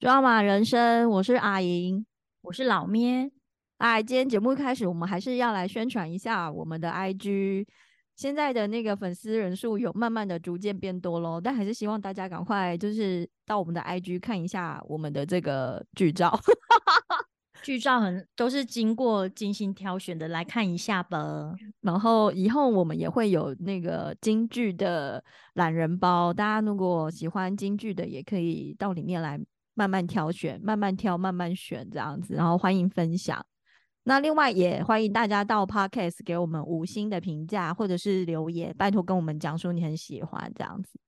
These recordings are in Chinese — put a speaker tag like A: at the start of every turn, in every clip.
A: 抓马人生，我是阿莹，
B: 我是老咩。
A: 哎，今天节目一开始，我们还是要来宣传一下我们的 IG。现在的那个粉丝人数有慢慢的逐渐变多喽，但还是希望大家赶快就是到我们的 IG 看一下我们的这个剧照，
B: 剧照很都是经过精心挑选的，来看一下吧。
A: 然后以后我们也会有那个京剧的懒人包，大家如果喜欢京剧的，也可以到里面来。慢慢挑选，慢慢挑，慢慢选，这样子，然后欢迎分享。那另外也欢迎大家到 Podcast 给我们五星的评价，或者是留言，拜托跟我们讲说你很喜欢这样子。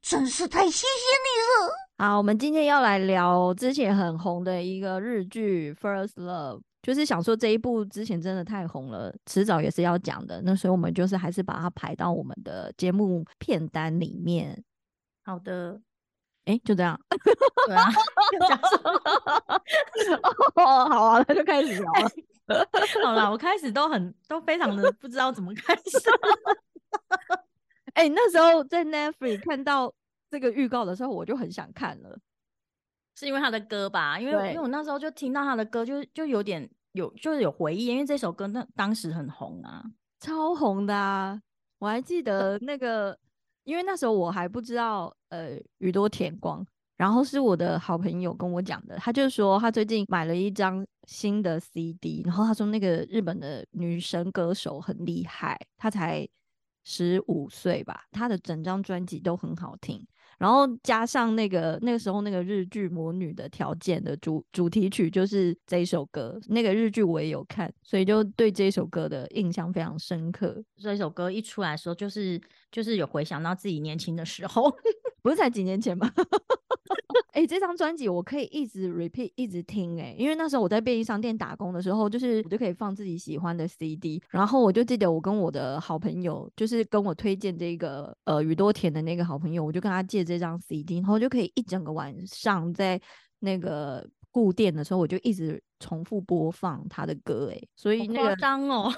C: 真是太谢谢你了。
A: 好，我们今天要来聊之前很红的一个日剧《First Love》，就是想说这一部之前真的太红了，迟早也是要讲的。那所以我们就是还是把它排到我们的节目片单里面。
B: 好的。
A: 哎，就这样。
B: 对啊，
A: 哦，好啊，那就开始聊了。
B: 好了，我开始都很都非常的不知道怎么开始。
A: 哎，那时候在 Netflix 看到这个预告的时候，我就很想看了，
B: 是因为他的歌吧？因为因为我那时候就听到他的歌，就就有点有就是有回忆，因为这首歌那当时很红啊，
A: 超红的啊！我还记得那个。因为那时候我还不知道，呃，宇多田光，然后是我的好朋友跟我讲的，他就说他最近买了一张新的 CD，然后他说那个日本的女神歌手很厉害，她才十五岁吧，她的整张专辑都很好听。然后加上那个那个时候那个日剧《魔女的条件》的主主题曲就是这一首歌，那个日剧我也有看，所以就对这一首歌的印象非常深刻。
B: 这首歌一出来的时候，就是就是有回想到自己年轻的时候，
A: 不是才几年前吗？哎，这张专辑我可以一直 repeat 一直听哎，因为那时候我在便利商店打工的时候，就是我就可以放自己喜欢的 CD，然后我就记得我跟我的好朋友，就是跟我推荐这个呃宇多田的那个好朋友，我就跟他借这张 CD，然后就可以一整个晚上在那个顾店的时候，我就一直重复播放他的歌哎，所以那个
B: 张哦，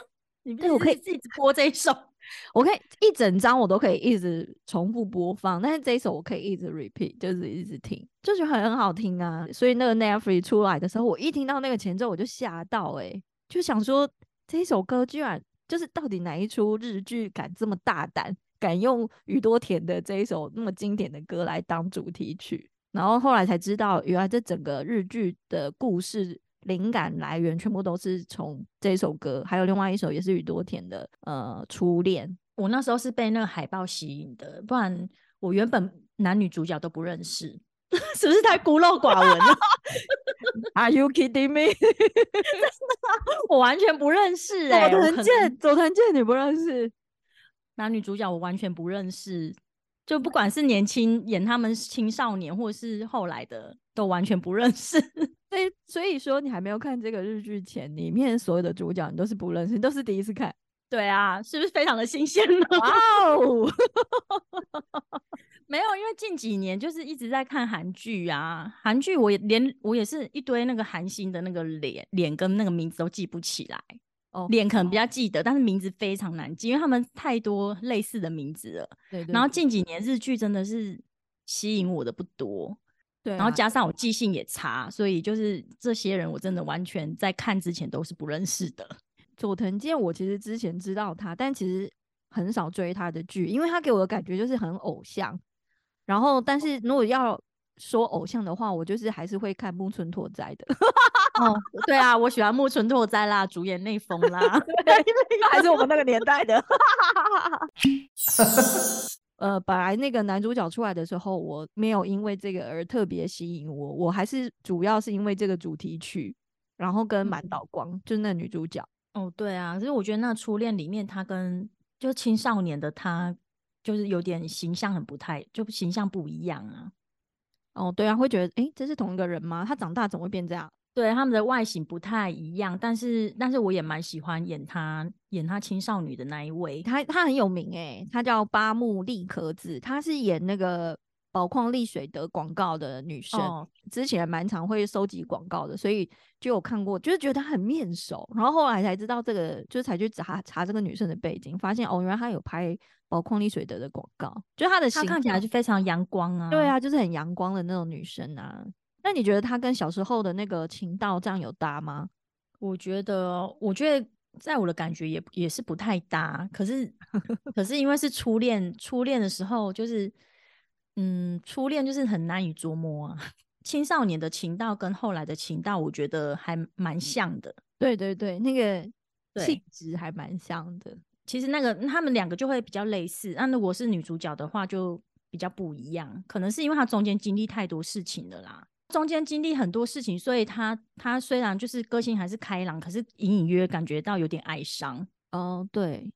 A: 你我可以
B: 一直播这一首。
A: 我可以一整张我都可以一直重复播放，但是这一首我可以一直 repeat，就是一直听，就觉得很好听啊。所以那个 Netflix 出来的时候，我一听到那个前奏我就吓到，哎，就想说这一首歌居然就是到底哪一出日剧敢这么大胆，敢用宇多田的这一首那么经典的歌来当主题曲？然后后来才知道，原来这整个日剧的故事。灵感来源全部都是从这首歌，还有另外一首也是宇多田的，呃，初恋。
B: 我那时候是被那个海报吸引的，不然我原本男女主角都不认识，是不是太孤陋寡闻了
A: ？Are you kidding me？
B: 我完全不认识哎，
A: 佐藤健，佐藤健你不认识？
B: 男女主角我完全不认识，就不管是年轻演他们青少年，或是后来的，都完全不认识。
A: 所以，所以说你还没有看这个日剧前，里面所有的主角你都是不认识，都是第一次看。
B: 对啊，是不是非常的新鲜呢？哇哦，没有，因为近几年就是一直在看韩剧啊，韩剧我也连我也是一堆那个韩星的那个脸脸跟那个名字都记不起来。哦，脸可能比较记得，但是名字非常难记，因为他们太多类似的名字了。
A: 对，
B: 然后近几年日剧真的是吸引我的不多。
A: 对，
B: 然后加上我记性也差，所以就是这些人我真的完全在看之前都是不认识的。
A: 佐藤健，我其实之前知道他，但其实很少追他的剧，因为他给我的感觉就是很偶像。然后，但是如果要说偶像的话，我就是还是会看木村拓哉的。
B: 哦，对啊，我喜欢木村拓哉啦，主演内丰啦，
A: 还是我们那个年代的。呃，本来那个男主角出来的时候，我没有因为这个而特别吸引我，我还是主要是因为这个主题曲，然后跟满岛光，就是那女主角。
B: 哦，对啊，其实我觉得那初恋里面，他跟就青少年的他，就是有点形象很不太，就形象不一样啊。
A: 哦，对啊，会觉得，哎，这是同一个人吗？他长大怎么会变这样？
B: 对他们的外形不太一样，但是但是我也蛮喜欢演她演她青少女的那一位，
A: 他他很有名诶，她叫八木利可子，她是演那个宝矿力水的广告的女生，之前蛮常会收集广告的，所以就有看过，就是觉得她很面熟。然后后来才知道这个，就是才去查查这个女生的背景，发现哦，原来她有拍宝矿力水德的广告，就她的她
B: 看起来就非常阳光啊。
A: 对啊，就是很阳光的那种女生啊。那你觉得他跟小时候的那个情道这样有搭吗？
B: 我觉得，我觉得。在我的感觉也也是不太搭，可是 可是因为是初恋，初恋的时候就是，嗯，初恋就是很难以捉摸啊。青少年的情道跟后来的情道，我觉得还蛮像的。
A: 对对对，那个气质还蛮像的。
B: 其实那个他们两个就会比较类似，那如果是女主角的话就比较不一样，可能是因为她中间经历太多事情了啦。中间经历很多事情，所以他他虽然就是个性还是开朗，可是隐隐约约感觉到有点哀伤。
A: 哦，对，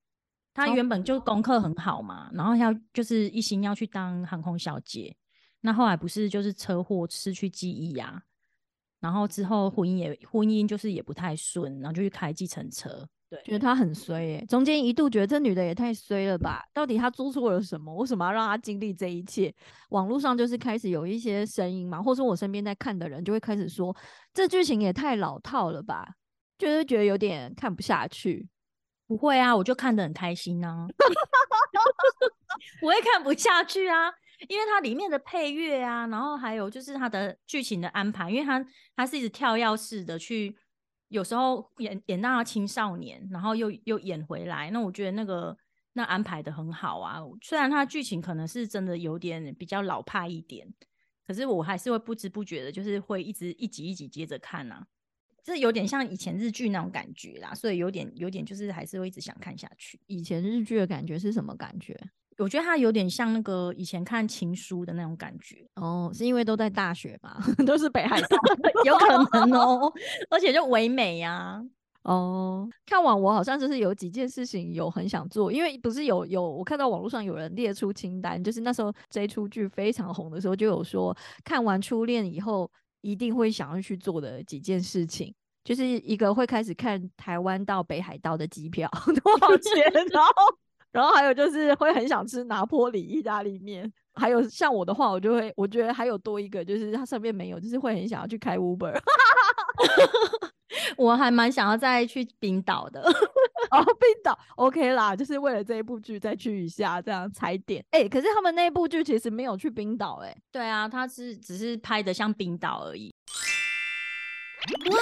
B: 他原本就功课很好嘛，然后要就是一心要去当航空小姐，那后来不是就是车祸失去记忆呀，然后之后婚姻也婚姻就是也不太顺，然后就去开计程车。对，
A: 觉得她很衰耶，中间一度觉得这女的也太衰了吧？到底她做错了什么？为什么要让她经历这一切？网络上就是开始有一些声音嘛，或者说我身边在看的人就会开始说，这剧情也太老套了吧？就是觉得有点看不下去。
B: 不会啊，我就看得很开心呢。我也看不下去啊，因为它里面的配乐啊，然后还有就是它的剧情的安排，因为它它是一直跳跃式的去。有时候演演到青少年，然后又又演回来，那我觉得那个那安排的很好啊。虽然它剧情可能是真的有点比较老派一点，可是我还是会不知不觉的，就是会一直一集一集接着看啊。这有点像以前日剧那种感觉啦，所以有点有点就是还是会一直想看下去。
A: 以前日剧的感觉是什么感觉？
B: 我觉得它有点像那个以前看情书的那种感觉
A: 哦，是因为都在大学嘛，都是北海道，
B: 有可能哦，而且就唯美呀。
A: 哦，看完我好像就是有几件事情有很想做，因为不是有有我看到网络上有人列出清单，就是那时候这出剧非常红的时候，就有说看完初恋以后一定会想要去做的几件事情，就是一个会开始看台湾到北海道的机票 多少钱，然后。然后还有就是会很想吃拿坡里意大利面，还有像我的话，我就会我觉得还有多一个，就是它上面没有，就是会很想要去开 Uber。
B: 我还蛮想要再去冰岛的
A: 哦，冰岛 OK 啦，就是为了这一部剧再去一下这样踩点。哎，可是他们那部剧其实没有去冰岛，哎，
B: 对啊，他是只是拍的像冰岛而已。
A: 哇，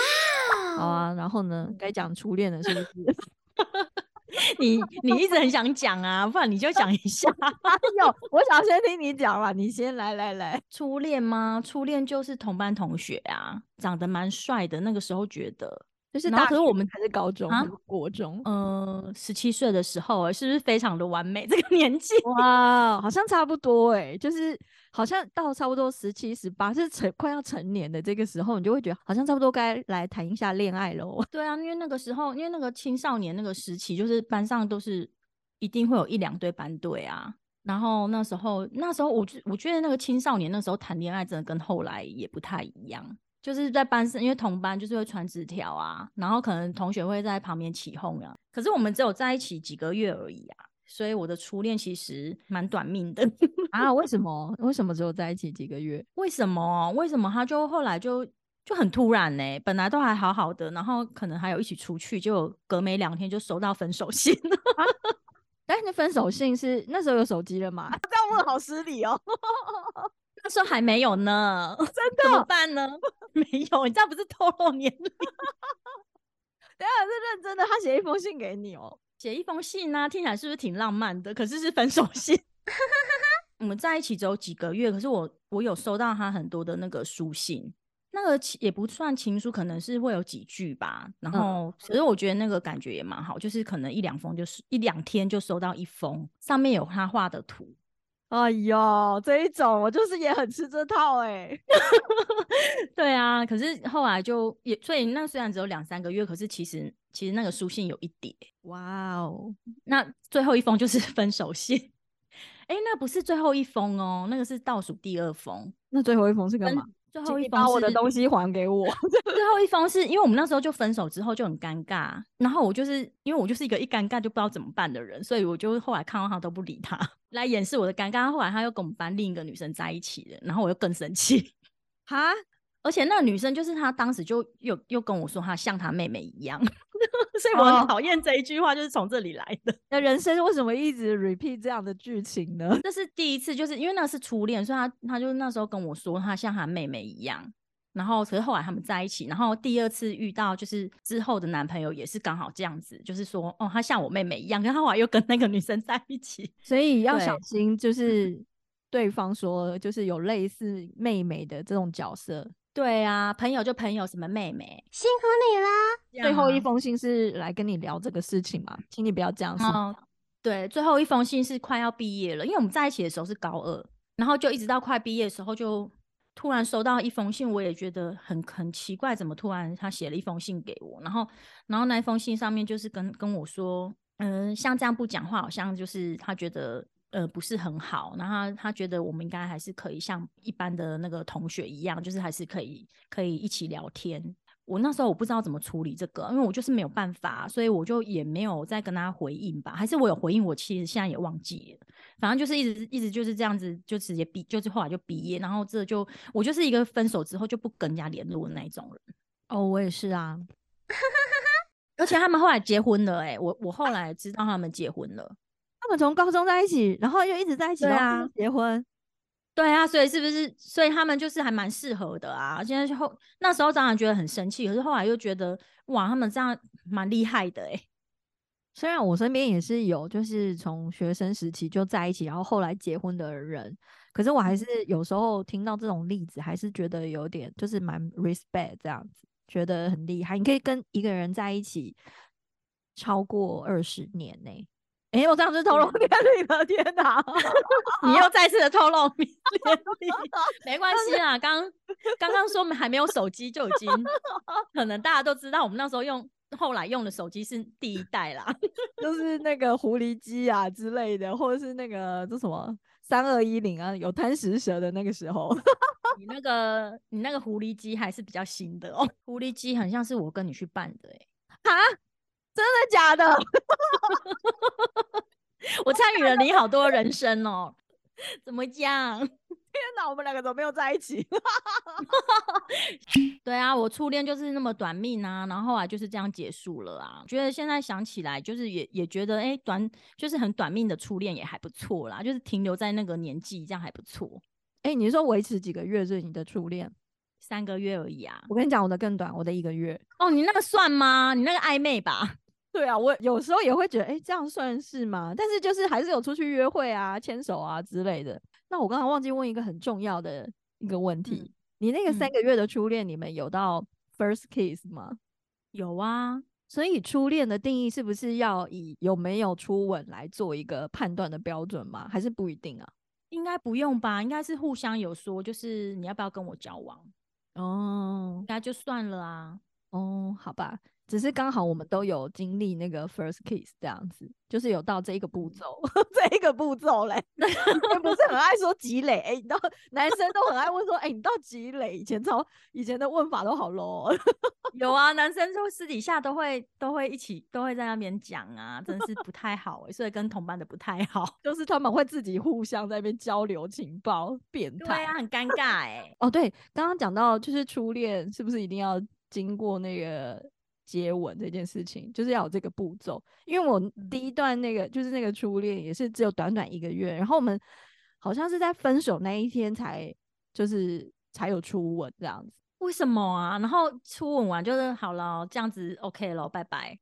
A: 好啊，然后呢，该讲初恋了是不是？
B: 你你一直很想讲啊，不然你就讲一下。
A: 有，我想先听你讲了，你先来来来。
B: 初恋吗？初恋就是同班同学啊，长得蛮帅的。那个时候觉得。
A: 就是大学我们还是高中啊，国中，
B: 嗯，十七岁的时候，是不是非常的完美？这个年纪
A: 哇，好像差不多哎，就是好像到差不多十七、十八，是成快要成年的这个时候，你就会觉得好像差不多该来谈一下恋爱喽。
B: 对啊，因为那个时候，因为那个青少年那个时期，就是班上都是一定会有一两对班队啊。然后那时候，那时候我觉我觉得那个青少年那时候谈恋爱，真的跟后来也不太一样。就是在班上，因为同班就是会传纸条啊，然后可能同学会在旁边起哄啊。可是我们只有在一起几个月而已啊，所以我的初恋其实蛮短命的
A: 啊。为什么？为什么只有在一起几个月？
B: 为什么？为什么他就后来就就很突然呢？本来都还好好的，然后可能还有一起出去，就隔没两天就收到分手信。
A: 哎，那分手信是那时候有手机了嘛？这样问好失礼哦。
B: 那时候还没有呢，
A: 真的？
B: 怎么办呢？没有，你这样不是透露年龄？
A: 等下是认真的，他写一封信给你哦，
B: 写一封信呢，听起来是不是挺浪漫的？可是是分手信。我们在一起只有几个月，可是我我有收到他很多的那个书信，那个也不算情书，可能是会有几句吧。然后，可是我觉得那个感觉也蛮好，就是可能一两封，就是一两天就收到一封，上面有他画的图。
A: 哎呦，这一种我就是也很吃这套哎，
B: 对啊，可是后来就也，所以那虽然只有两三个月，可是其实其实那个书信有一叠，
A: 哇哦，
B: 那最后一封就是 分手信，哎，那不是最后一封哦，那个是倒数第二封。
A: 那最后一封是干嘛？
B: 最后一封
A: 把我的东西还给我。
B: 最后一封是因为我们那时候就分手之后就很尴尬，然后我就是因为我就是一个一尴尬就不知道怎么办的人，所以我就后来看到他都不理他，来掩饰我的尴尬。后来他又跟我们班另一个女生在一起了，然后我又更生气。
A: 哈，
B: 而且那个女生就是她当时就又又跟我说她像她妹妹一样，所以我很讨厌这一句话，就是从这里来的。
A: 那人生为什么一直 repeat 这样的剧情呢？
B: 这是第一次，就是因为那是初恋，所以她她就那时候跟我说她像她妹妹一样。然后可是后来他们在一起，然后第二次遇到就是之后的男朋友也是刚好这样子，就是说哦，他像我妹妹一样，可后来又跟那个女生在一起，
A: 所以要小心，就是对方说就是有类似妹妹的这种角色。
B: 对啊，朋友就朋友，什么妹妹，
C: 辛苦你啦。
A: 最后一封信是来跟你聊这个事情嘛，请你不要这样说。
B: 对，最后一封信是快要毕业了，因为我们在一起的时候是高二，然后就一直到快毕业的时候就。突然收到一封信，我也觉得很很奇怪，怎么突然他写了一封信给我？然后，然后那封信上面就是跟跟我说，嗯，像这样不讲话，好像就是他觉得呃不是很好。然后他觉得我们应该还是可以像一般的那个同学一样，就是还是可以可以一起聊天。我那时候我不知道怎么处理这个，因为我就是没有办法，所以我就也没有再跟他回应吧。还是我有回应，我其实现在也忘记了。反正就是一直一直就是这样子，就直接毕，就是后来就毕业。然后这就我就是一个分手之后就不跟人家联络的那种人。
A: 哦，我也是啊。
B: 而且他们后来结婚了，哎，我我后来知道他们结婚了。
A: 他们从高中在一起，然后又一直在一起，对啊，结婚。
B: 对啊，所以是不是？所以他们就是还蛮适合的啊。现在后那时候当然觉得很生气，可是后来又觉得哇，他们这样蛮厉害的哎。
A: 虽然我身边也是有，就是从学生时期就在一起，然后后来结婚的人，可是我还是有时候听到这种例子，还是觉得有点就是蛮 respect 这样子，觉得很厉害。你可以跟一个人在一起超过二十年呢。哎，我这样子透露年龄了，天哪！
B: 你又再次的透露年龄，没关系啦。刚刚刚说还没有手机就已经，可能大家都知道，我们那时候用后来用的手机是第一代啦，
A: 就是那个狐狸机啊之类的，或者是那个这什么三二一零啊，有贪食蛇的那个时候。
B: 你那个你那个狐狸机还是比较新的哦，狐狸机很像是我跟你去办的哎，
A: 啊，真的假的？
B: 我参与了你好多人生哦，怎么讲？
A: 天哪，我们两个怎么没有在一起？
B: 对啊，我初恋就是那么短命啊，然后啊就是这样结束了啊。觉得现在想起来，就是也也觉得，哎，短就是很短命的初恋也还不错啦，就是停留在那个年纪，这样还不错。
A: 哎，你说维持几个月是你的初恋？
B: 三个月而已啊。
A: 我跟你讲，我的更短，我的一个月。
B: 哦，你那个算吗？你那个暧昧吧？
A: 对啊，我有时候也会觉得，哎，这样算是吗？但是就是还是有出去约会啊、牵手啊之类的。那我刚刚忘记问一个很重要的一个问题，你那个三个月的初恋，你们有到 first kiss 吗？
B: 有啊。
A: 所以初恋的定义是不是要以有没有初吻来做一个判断的标准吗？还是不一定啊？
B: 应该不用吧？应该是互相有说，就是你要不要跟我交往？哦，那就算了啊。
A: 哦，好吧。只是刚好我们都有经历那个 first kiss 这样子，就是有到这一个步骤，这一个步骤嘞，不是很爱说积累，哎，你到男生都很爱问说，哎，你到积累？以前超以前的问法都好 low。
B: 有啊，男生就私底下都会都会一起都会在那边讲啊，真是不太好哎，所以跟同班的不太好，
A: 就是他们会自己互相在那边交流情报，变态，
B: 对啊，很尴尬哎。
A: 哦，对，刚刚讲到就是初恋是不是一定要经过那个？接吻这件事情就是要有这个步骤，因为我第一段那个就是那个初恋也是只有短短一个月，然后我们好像是在分手那一天才就是才有初吻这样子。
B: 为什么啊？然后初吻完就是好了，这样子 OK 了，拜拜。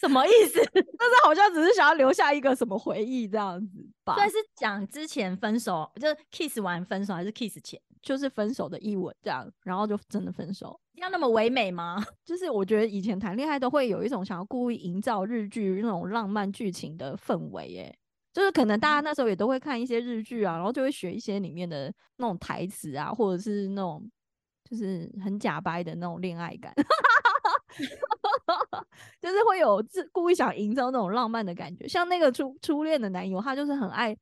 B: 什么意思？
A: 但是好像只是想要留下一个什么回忆这样子吧。
B: 对，是讲之前分手，就是 kiss 完分手还是 kiss 前？
A: 就是分手的一吻这样，然后就真的分手。
B: 要那么唯美吗？
A: 就是我觉得以前谈恋爱都会有一种想要故意营造日剧那种浪漫剧情的氛围，耶。就是可能大家那时候也都会看一些日剧啊，然后就会学一些里面的那种台词啊，或者是那种就是很假掰的那种恋爱感，就是会有自故意想营造那种浪漫的感觉。像那个初初恋的男友，他就是很爱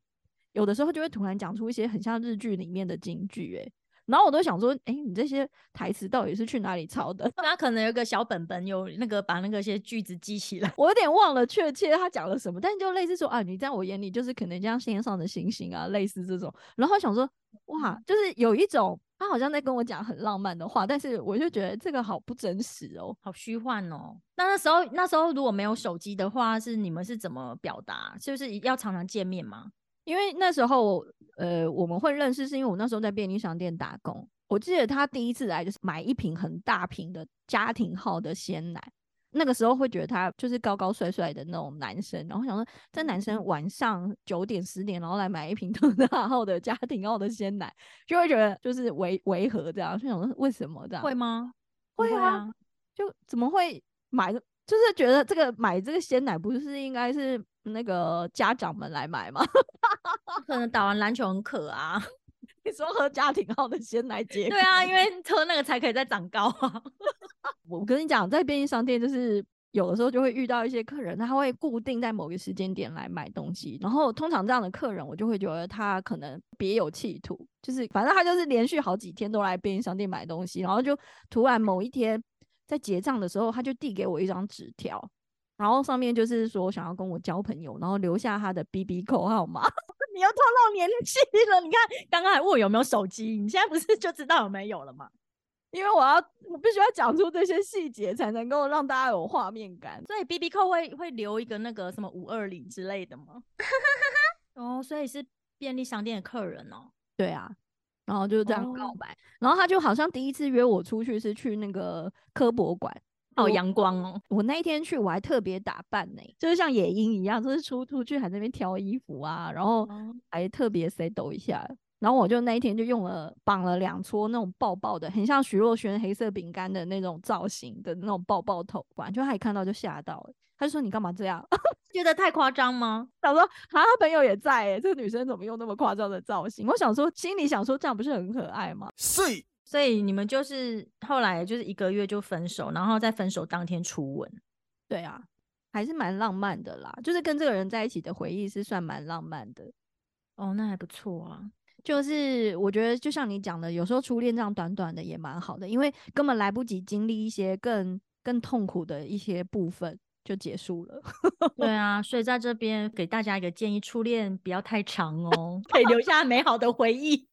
A: 有的时候就会突然讲出一些很像日剧里面的京剧，哎。然后我都想说，哎，你这些台词到底是去哪里抄的？
B: 他可能有个小本本，有那个把那个些句子记起来。
A: 我有点忘了确切他讲了什么，但就类似说啊，你在我眼里就是可能像天上的星星啊，类似这种。然后想说，哇，就是有一种他好像在跟我讲很浪漫的话，但是我就觉得这个好不真实哦，
B: 好虚幻哦。那那时候那时候如果没有手机的话，是你们是怎么表达？就是要常常见面吗？
A: 因为那时候，呃，我们会认识，是因为我那时候在便利商店打工。我记得他第一次来就是买一瓶很大瓶的家庭号的鲜奶，那个时候会觉得他就是高高帅帅的那种男生，然后想说这男生晚上九点十点然后来买一瓶 特大号的家庭号的鲜奶，就会觉得就是违违和这样，就想说为什么这样？
B: 会吗？
A: 会啊，就怎么会买？就是觉得这个买这个鲜奶不是应该是那个家长们来买吗？
B: 可能打完篮球很渴啊。
A: 你说喝家庭号的鲜奶解
B: 对啊，因为喝那个才可以再长高啊。
A: 我跟你讲，在便利商店就是有的时候就会遇到一些客人，他会固定在某个时间点来买东西，然后通常这样的客人，我就会觉得他可能别有企图，就是反正他就是连续好几天都来便利商店买东西，然后就突然某一天在结账的时候，他就递给我一张纸条，然后上面就是说想要跟我交朋友，然后留下他的 B B 扣号码。
B: 你又透露年纪了，你看刚刚还问我有没有手机，你现在不是就知道有没有了吗？
A: 因为我要我必须要讲出这些细节，才能够让大家有画面感。
B: 所以 B B 扣会会留一个那个什么五二零之类的吗？哦，所以是便利商店的客人哦。
A: 对啊，然后就这样告白，然后他就好像第一次约我出去是去那个科博馆。
B: 好阳光哦！
A: 我那一天去，我还特别打扮呢，就是像野鹰一样，就是出出去还在那边挑衣服啊，然后还特别 set 抖一下。然后我就那一天就用了绑了两撮那种爆爆的，很像徐若瑄黑色饼干的那种造型的那种爆爆头冠，就他一看到就吓到，他就说：“你干嘛这样？
B: 觉得太夸张吗？”
A: 他说：“啊，他朋友也在，哎，这个女生怎么用那么夸张的造型？”我想说，心里想说，这样不是很可爱吗？
B: 是。所以你们就是后来就是一个月就分手，然后在分手当天初吻。
A: 对啊，还是蛮浪漫的啦。就是跟这个人在一起的回忆是算蛮浪漫的。
B: 哦，那还不错啊。
A: 就是我觉得就像你讲的，有时候初恋这样短短的也蛮好的，因为根本来不及经历一些更更痛苦的一些部分就结束了。
B: 对啊，所以在这边给大家一个建议：初恋不要太长哦，可以留下美好的回忆。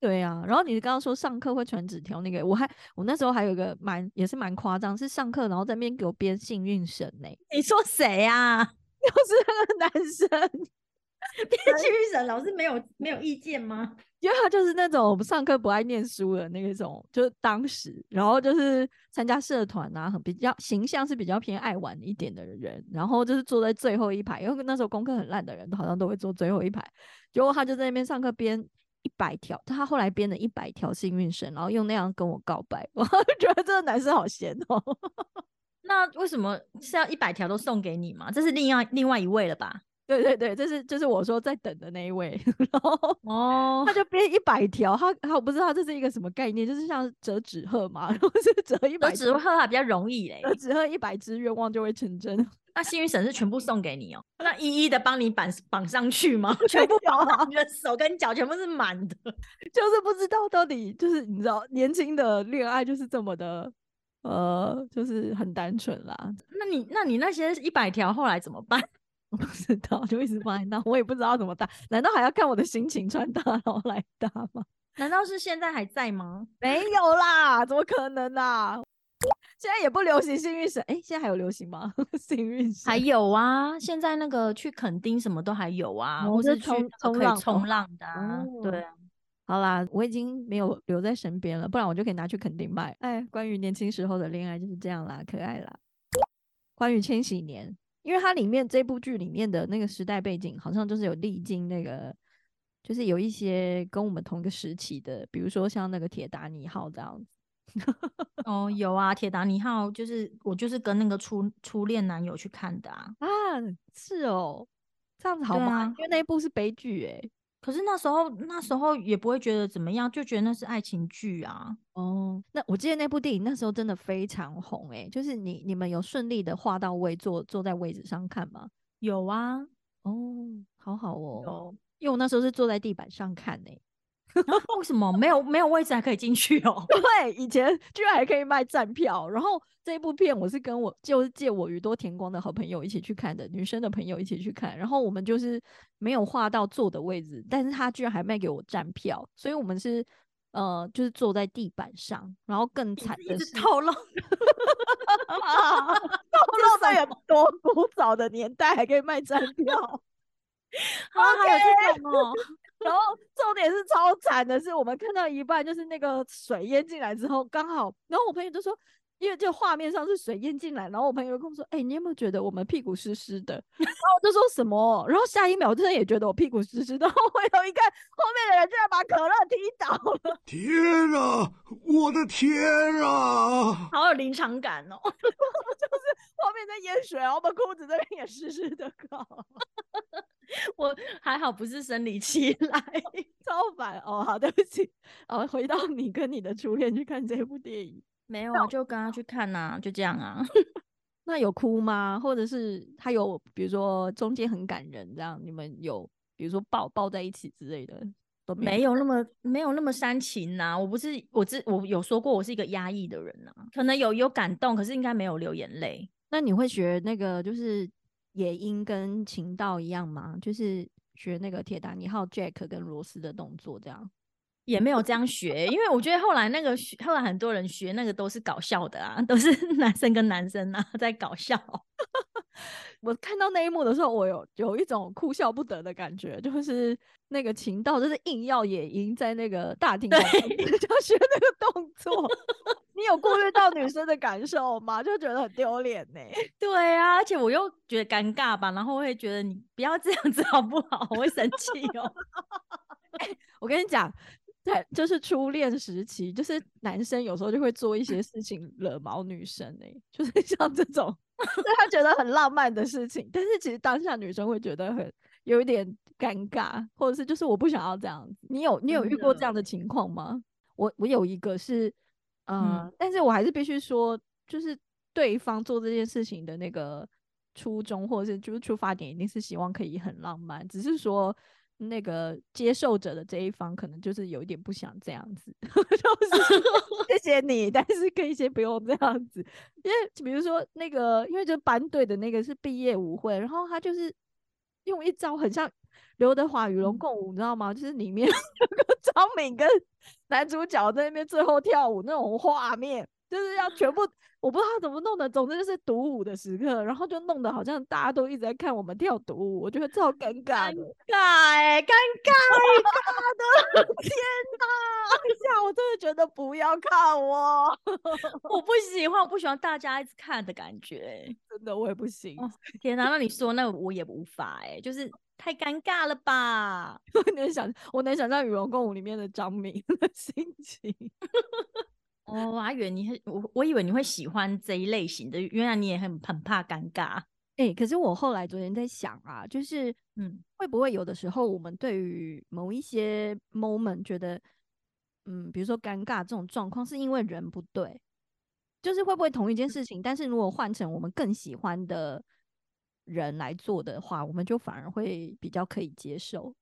A: 对呀，然后你刚刚说上课会传纸条那个，我还我那时候还有一个蛮也是蛮夸张，是上课然后在那边给我编幸运绳呢。
B: 你说谁啊？
A: 又是那个男生
B: 编幸运绳，老师没有没有意见吗？
A: 因为他就是那种上课不爱念书的那种，就是当时，然后就是参加社团啊，很比较形象是比较偏爱玩一点的人，然后就是坐在最后一排，因为那时候功课很烂的人好像都会坐最后一排，结果他就在那边上课编。一百条，他后来编了一百条幸运绳，然后用那样跟我告白，我觉得这个男生好闲哦。
B: 那为什么是要一百条都送给你吗？这是另外另外一位了吧？
A: 对对对，这是就是我说在等的那一位，然后哦，他就编一百条，他他我不知道这是一个什么概念，就是像折纸鹤嘛，然后是折一百
B: 纸鹤还比较容易嘞，
A: 折纸鹤一百只愿望就会成真。
B: 那幸运绳是全部送给你哦，那一一的帮你绑绑上去吗？全部绑，你的手跟脚全部是满的，
A: 就是不知道到底就是你知道年轻的恋爱就是这么的呃，就是很单纯啦。
B: 那你那你那些一百条后来怎么办？
A: 我 不知道，就一直放在那，我也不知道怎么搭。难道还要看我的心情穿搭然后来搭吗？
B: 难道是现在还在吗？
A: 没有啦，怎么可能啊？现在也不流行幸运绳，哎，现在还有流行吗？幸运绳
B: 还有啊，现在那个去垦丁什么都还有啊，或是冲冲浪冲浪的。对啊，
A: 好啦，我已经没有留在身边了，不然我就可以拿去垦丁卖。哎，关于年轻时候的恋爱就是这样啦，可爱啦。关于千禧年。因为它里面这部剧里面的那个时代背景，好像就是有历经那个，就是有一些跟我们同一个时期的，比如说像那个铁达尼号这样子。
B: 哦，有啊，铁达尼号就是我就是跟那个初初恋男友去看的啊。
A: 啊，是哦，这样子好吗？因为那一部是悲剧哎。
B: 可是那时候，那时候也不会觉得怎么样，就觉得那是爱情剧啊。
A: 哦，那我记得那部电影那时候真的非常红，哎，就是你你们有顺利的画到位，坐坐在位置上看吗？
B: 有啊，
A: 哦，好好哦。
B: 有，
A: 因为我那时候是坐在地板上看呢。
B: 为什么没有没有位置还可以进去哦？
A: 对，以前居然还可以卖站票。然后这一部片我是跟我就是借我宇多田光的好朋友一起去看的，女生的朋友一起去看。然后我们就是没有画到坐的位置，但是他居然还卖给我站票，所以我们是呃就是坐在地板上。然后更惨的是
B: 透露，透
A: 露在有多古早的年代还可以卖站票，
B: 啊，还有这种哦。
A: 然后重点是超惨的是，我们看到一半就是那个水淹进来之后，刚好，然后我朋友就说，因为就画面上是水淹进来，然后我朋友跟我说，哎，你有没有觉得我们屁股湿湿的？然后我就说什么？然后下一秒我真的也觉得我屁股湿湿的。然后回头一看，后面的人居然把可乐踢倒了！
D: 天啊，我的天啊！
B: 好有临场感哦，
A: 就是后面在淹水，然后我们裤子这边也湿湿的，靠！
B: 我还好，不是生理期来，
A: 超烦哦。好，对不起。哦，回到你跟你的初恋去看这部电影，
B: 没有啊，就跟他去看呐，就这样啊。
A: 那有哭吗？或者是他有，比如说中间很感人，这样你们有，比如说抱抱在一起之类的，都
B: 没有那么没有那么煽情呐。我不是，我之我有说过，我是一个压抑的人呐，可能有有感动，可是应该没有流眼泪。
A: 那你会学那个就是？野鹰跟情道一样吗？就是学那个铁达尼号 Jack 跟罗斯的动作，这样
B: 也没有这样学，因为我觉得后来那个后来很多人学那个都是搞笑的啊，都是 男生跟男生啊在搞笑。
A: 我看到那一幕的时候，我有有一种哭笑不得的感觉，就是那个情道就是硬要野营在那个大 厅就学那个动作。你有顾虑到女生的感受吗？就觉得很丢脸呢。
B: 对啊，而且我又觉得尴尬吧，然后会觉得你不要这样子好不好？我会生气哦。
A: 我跟你讲，在就是初恋时期，就是男生有时候就会做一些事情惹毛女生哎，就是 像这种，他觉得很浪漫的事情，但是其实当下女生会觉得很有一点尴尬，或者是就是我不想要这样子。你有你有遇过这样的情况吗？我我有一个是。嗯，但是我还是必须说，就是对方做这件事情的那个初衷，或者是就是出发点，一定是希望可以很浪漫。只是说，那个接受者的这一方，可能就是有一点不想这样子。就是 谢谢你，但是可以先不用这样子。因为比如说那个，因为就班队的那个是毕业舞会，然后他就是用一招很像刘德华与龙共舞，你知道吗？就是里面 有个张敏跟。男主角在那边最后跳舞那种画面，就是要全部我不知道他怎么弄的，总之就是独舞的时刻，然后就弄得好像大家都一直在看我们跳独舞，我觉得超尴尬的，
B: 尴尬，尴尬，
A: 尬的，天哪！下 我真的觉得不要看我，
B: 我不喜欢，我不喜欢大家一直看的感觉，
A: 真的我也不行。
B: 天哪，那你说那我也无法哎，就是。太尴尬了吧！
A: 我能想，我能想象《与龙共舞》里面的张敏的心情。
B: 哦，我还以为你很我，我以为你会喜欢这一类型的，原来你也很很怕尴尬。
A: 哎，可是我后来昨天在想啊，就是嗯，会不会有的时候我们对于某一些 moment 觉得，嗯，比如说尴尬这种状况，是因为人不对，就是会不会同一件事情，但是如果换成我们更喜欢的。人来做的话，我们就反而会比较可以接受。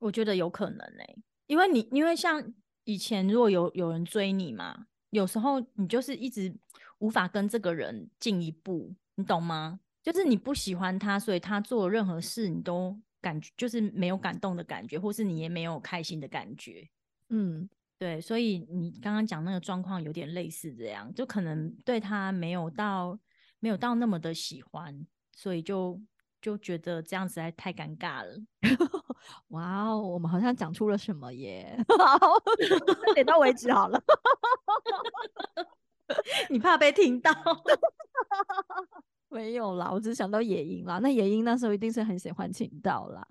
B: 我觉得有可能哎，因为你因为像以前如果有有人追你嘛，有时候你就是一直无法跟这个人进一步，你懂吗？就是你不喜欢他，所以他做任何事你都感觉就是没有感动的感觉，或是你也没有开心的感觉。嗯，对，所以你刚刚讲那个状况有点类似这样，就可能对他没有到没有到那么的喜欢。所以就就觉得这样子还太尴尬了。
A: 哇哦，我们好像讲出了什么耶！好，点到为止好了。
B: 你怕被听到？
A: 没有啦，我只想到野鹰啦。那野鹰那时候一定是很喜欢秦道啦。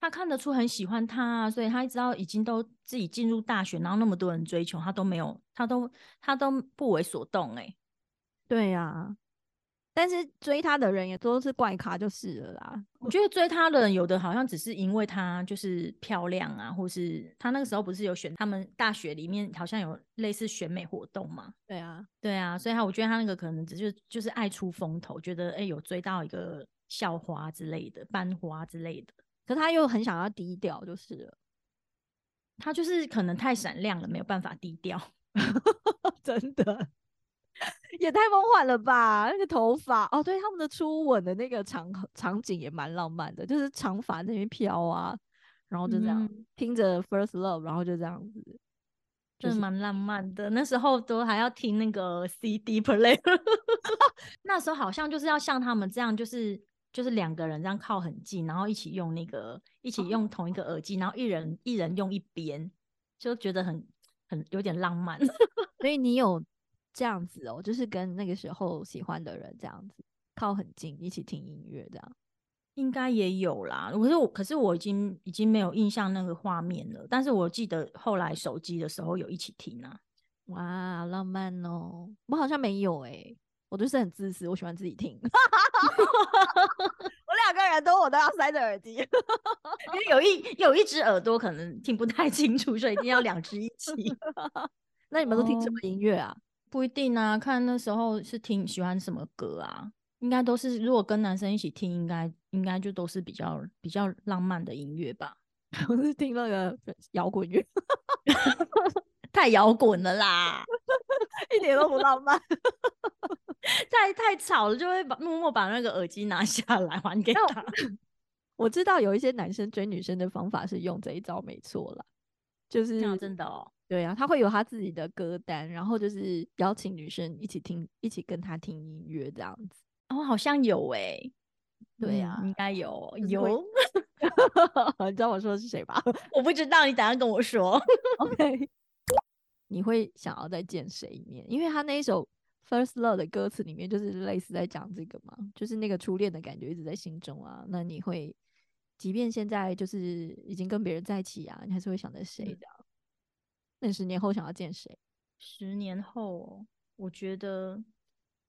B: 他看得出很喜欢他，所以他一直到已经都自己进入大学，然后那么多人追求他都没有，他都他都不为所动。哎，
A: 对呀。但是追他的人也都是怪咖就是了啦。
B: 我觉得追他的人有的好像只是因为她就是漂亮啊，或是她那个时候不是有选他们大学里面好像有类似选美活动嘛？
A: 对啊，
B: 对啊，所以他我觉得他那个可能只是就是爱出风头，觉得哎有追到一个校花之类的班花之类的。
A: 可他又很想要低调，就是了。
B: 他就是可能太闪亮了，没有办法低调。
A: 真的，也太梦幻了吧！那个头发哦，对，他们的初吻的那个场场景也蛮浪漫的，就是长发那边飘啊，然后就这样听着 First Love，然后就这样子，
B: 就是蛮浪漫的。那时候都还要听那个 CD player，那时候好像就是要像他们这样，就是就是两个人这样靠很近，然后一起用那个一起用同一个耳机，然后一人一人用一边，就觉得很。很有点浪漫，
A: 所以你有这样子哦，就是跟那个时候喜欢的人这样子靠很近，一起听音乐这样，
B: 应该也有啦。可是我，可是我已经已经没有印象那个画面了。但是我记得后来手机的时候有一起听啊，
A: 哇，浪漫哦！我好像没有哎。我就是很自私，我喜欢自己听。我两个人都我都要塞着耳机，因
B: 为有一有一只耳朵可能听不太清楚，所以一定要两只一起。
A: 那你们都听什么音乐啊？
B: 不一定啊，看那时候是听喜欢什么歌啊。应该都是如果跟男生一起听，应该应该就都是比较比较浪漫的音乐吧。
A: 我是听那个摇滚乐，
B: 太摇滚了啦，
A: 一点都不浪漫。
B: 太太吵了，就会把默默把那个耳机拿下来还给他。
A: 我知道有一些男生追女生的方法是用这一招，没错啦，就是
B: 真的哦。
A: 对啊，他会有他自己的歌单，然后就是邀请女生一起听，一起跟他听音乐这样子。
B: 哦，好像有哎，
A: 对呀，
B: 应该有有。
A: 你知道我说的是谁吧？
B: 我不知道，你等下跟我说。
A: OK，你会想要再见谁一面？因为他那一首。First love 的歌词里面就是类似在讲这个嘛，就是那个初恋的感觉一直在心中啊。那你会，即便现在就是已经跟别人在一起啊，你还是会想着谁的？那你十年后想要见谁？
B: 十年后，我觉得，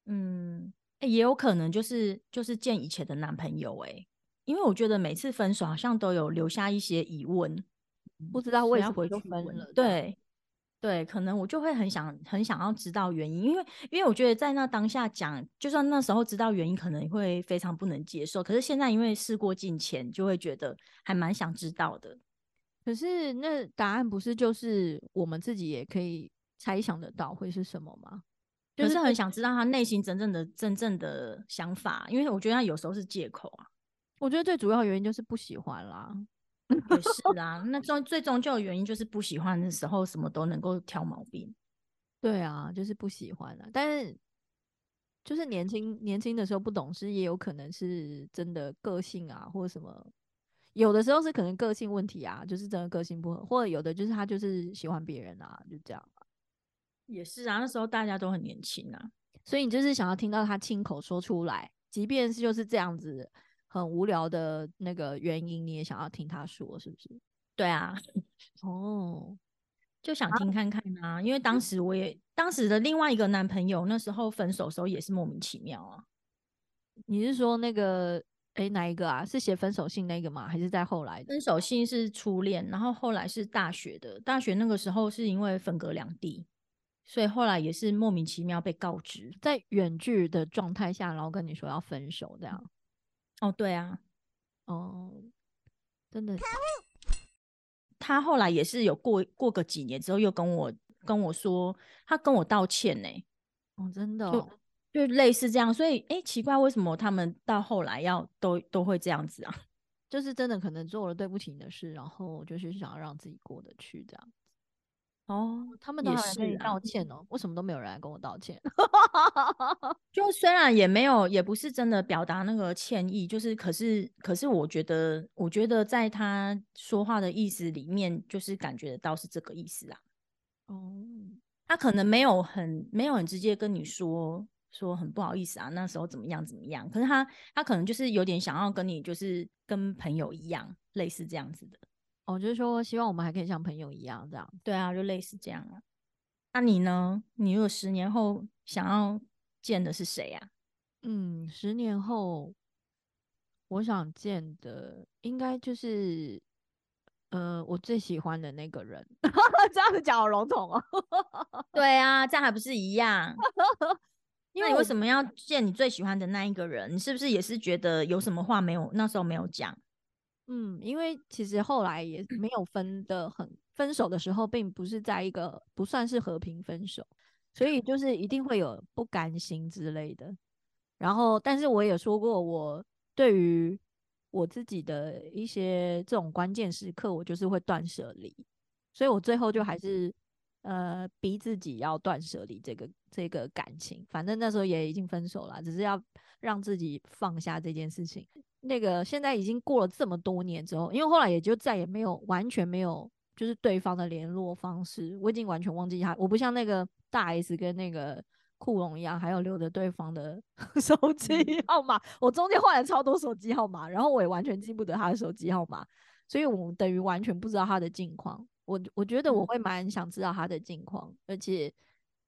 B: 嗯，也有可能就是就是见以前的男朋友哎，因为我觉得每次分手好像都有留下一些疑问，
A: 不知道为什么就分了。
B: 对。对，可能我就会很想很想要知道原因，因为因为我觉得在那当下讲，就算那时候知道原因，可能会非常不能接受。可是现在因为事过境迁，就会觉得还蛮想知道的。
A: 可是那答案不是就是我们自己也可以猜想得到会是什么吗？
B: 就是很想知道他内心真正的真正的想法，因为我觉得他有时候是借口啊。
A: 我觉得最主要原因就是不喜欢啦。
B: 也是啊，那终最终就原因就是不喜欢的时候，什么都能够挑毛病。
A: 对啊，就是不喜欢啊。但是就是年轻年轻的时候不懂事，也有可能是真的个性啊，或者什么。有的时候是可能个性问题啊，就是真的个性不合，或者有的就是他就是喜欢别人啊，就这样。
B: 也是啊，那时候大家都很年轻啊，
A: 所以你就是想要听到他亲口说出来，即便是就是这样子。很无聊的那个原因，你也想要听他说，是不是？
B: 对啊，
A: 哦，
B: 就想听看看啊。因为当时我也当时的另外一个男朋友，那时候分手时候也是莫名其妙啊。
A: 你是说那个哎哪一个啊？是写分手信那个吗？还是在后来？
B: 分手信是初恋，然后后来是大学的。大学那个时候是因为分隔两地，所以后来也是莫名其妙被告知，
A: 在远距的状态下，然后跟你说要分手这样。
B: 哦，对啊，
A: 哦，真的，
B: 他后来也是有过过个几年之后，又跟我跟我说，他跟我道歉呢。
A: 哦，真的，
B: 就就类似这样，所以哎，奇怪，为什么他们到后来要都都会这样子啊？
A: 就是真的可能做了对不起你的事，然后就是想要让自己过得去这样。
B: 哦，
A: 他们都来跟你道歉哦，为什么都没有人来跟我道歉？
B: 就虽然也没有，也不是真的表达那个歉意，就是可是可是，我觉得我觉得在他说话的意思里面，就是感觉得到是这个意思啊。
A: 哦，
B: 他可能没有很没有很直接跟你说说很不好意思啊，那时候怎么样怎么样，可是他他可能就是有点想要跟你就是跟朋友一样，类似这样子的。
A: 哦就是说，希望我们还可以像朋友一样这样。
B: 对啊，就类似这样啊。那你呢？你如果十年后想要见的是谁呀？
A: 嗯，十年后我想见的应该就是呃，我最喜欢的那个人。这样子讲好笼统哦。
B: 对啊，这样还不是一样？因为你为什么要见你最喜欢的那一个人？你是不是也是觉得有什么话没有那时候没有讲？
A: 嗯，因为其实后来也没有分的很，分手的时候并不是在一个不算是和平分手，所以就是一定会有不甘心之类的。然后，但是我也说过，我对于我自己的一些这种关键时刻，我就是会断舍离，所以我最后就还是呃逼自己要断舍离这个这个感情。反正那时候也已经分手了，只是要让自己放下这件事情。那个现在已经过了这么多年之后，因为后来也就再也没有完全没有就是对方的联络方式，我已经完全忘记他。我不像那个大 S 跟那个库龙一样，还有留着对方的 手机号码。我中间换了超多手机号码，然后我也完全记不得他的手机号码，所以我等于完全不知道他的近况。我我觉得我会蛮想知道他的近况，而且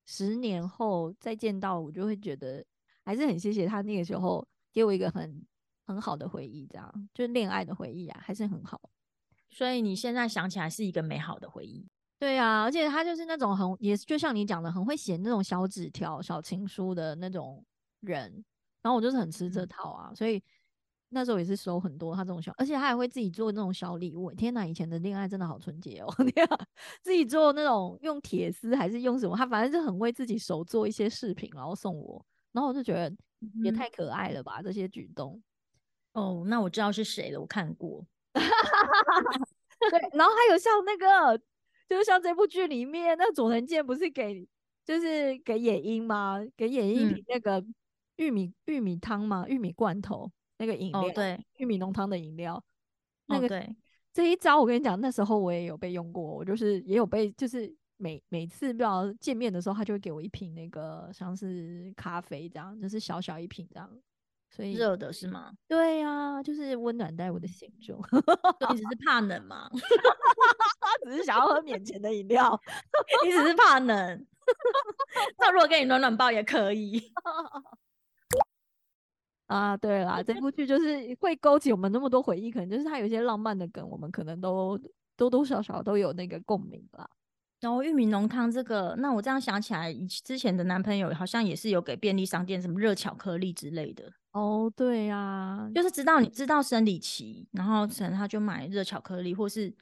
A: 十年后再见到，我就会觉得还是很谢谢他那个时候给我一个很。很好的回忆，这样就是恋爱的回忆啊，还是很好。
B: 所以你现在想起来是一个美好的回忆。
A: 对啊，而且他就是那种很，也就像你讲的，很会写那种小纸条、小情书的那种人。然后我就是很吃这套啊，所以那时候也是收很多他这种小，而且他还会自己做那种小礼物。天哪，以前的恋爱真的好纯洁哦！天啊，自己做那种用铁丝还是用什么，他反正是很为自己手做一些饰品，然后送我。然后我就觉得也太可爱了吧，这些举动。
B: 哦，那我知道是谁了，我看过。
A: 对，然后还有像那个，就是像这部剧里面，那佐藤健不是给，就是给野樱吗？给野樱瓶那个玉米玉米汤吗？玉米罐头那个饮料，
B: 对，
A: 玉米浓汤的饮料。那个
B: 对，
A: 这一招我跟你讲，那时候我也有被用过，我就是也有被，就是每每次不知道见面的时候，他就会给我一瓶那个像是咖啡这样，就是小小一瓶这样。所以
B: 热的是吗？
A: 对呀，就是温暖在我的心中。
B: 你只是怕冷吗？
A: 他 只是想要喝免钱的饮料，
B: 你只是怕冷。那如果给你暖暖包也可以。
A: 啊，对啦，这部剧就是会勾起我们那么多回忆，可能就是它有一些浪漫的梗，我们可能都多多少少都有那个共鸣啦。
B: 然后玉米浓汤这个，那我这样想起来，以之前的男朋友好像也是有给便利商店什么热巧克力之类的。
A: 哦，对呀，
B: 就是知道你知道生理期，然后可能他就买热巧克力，或是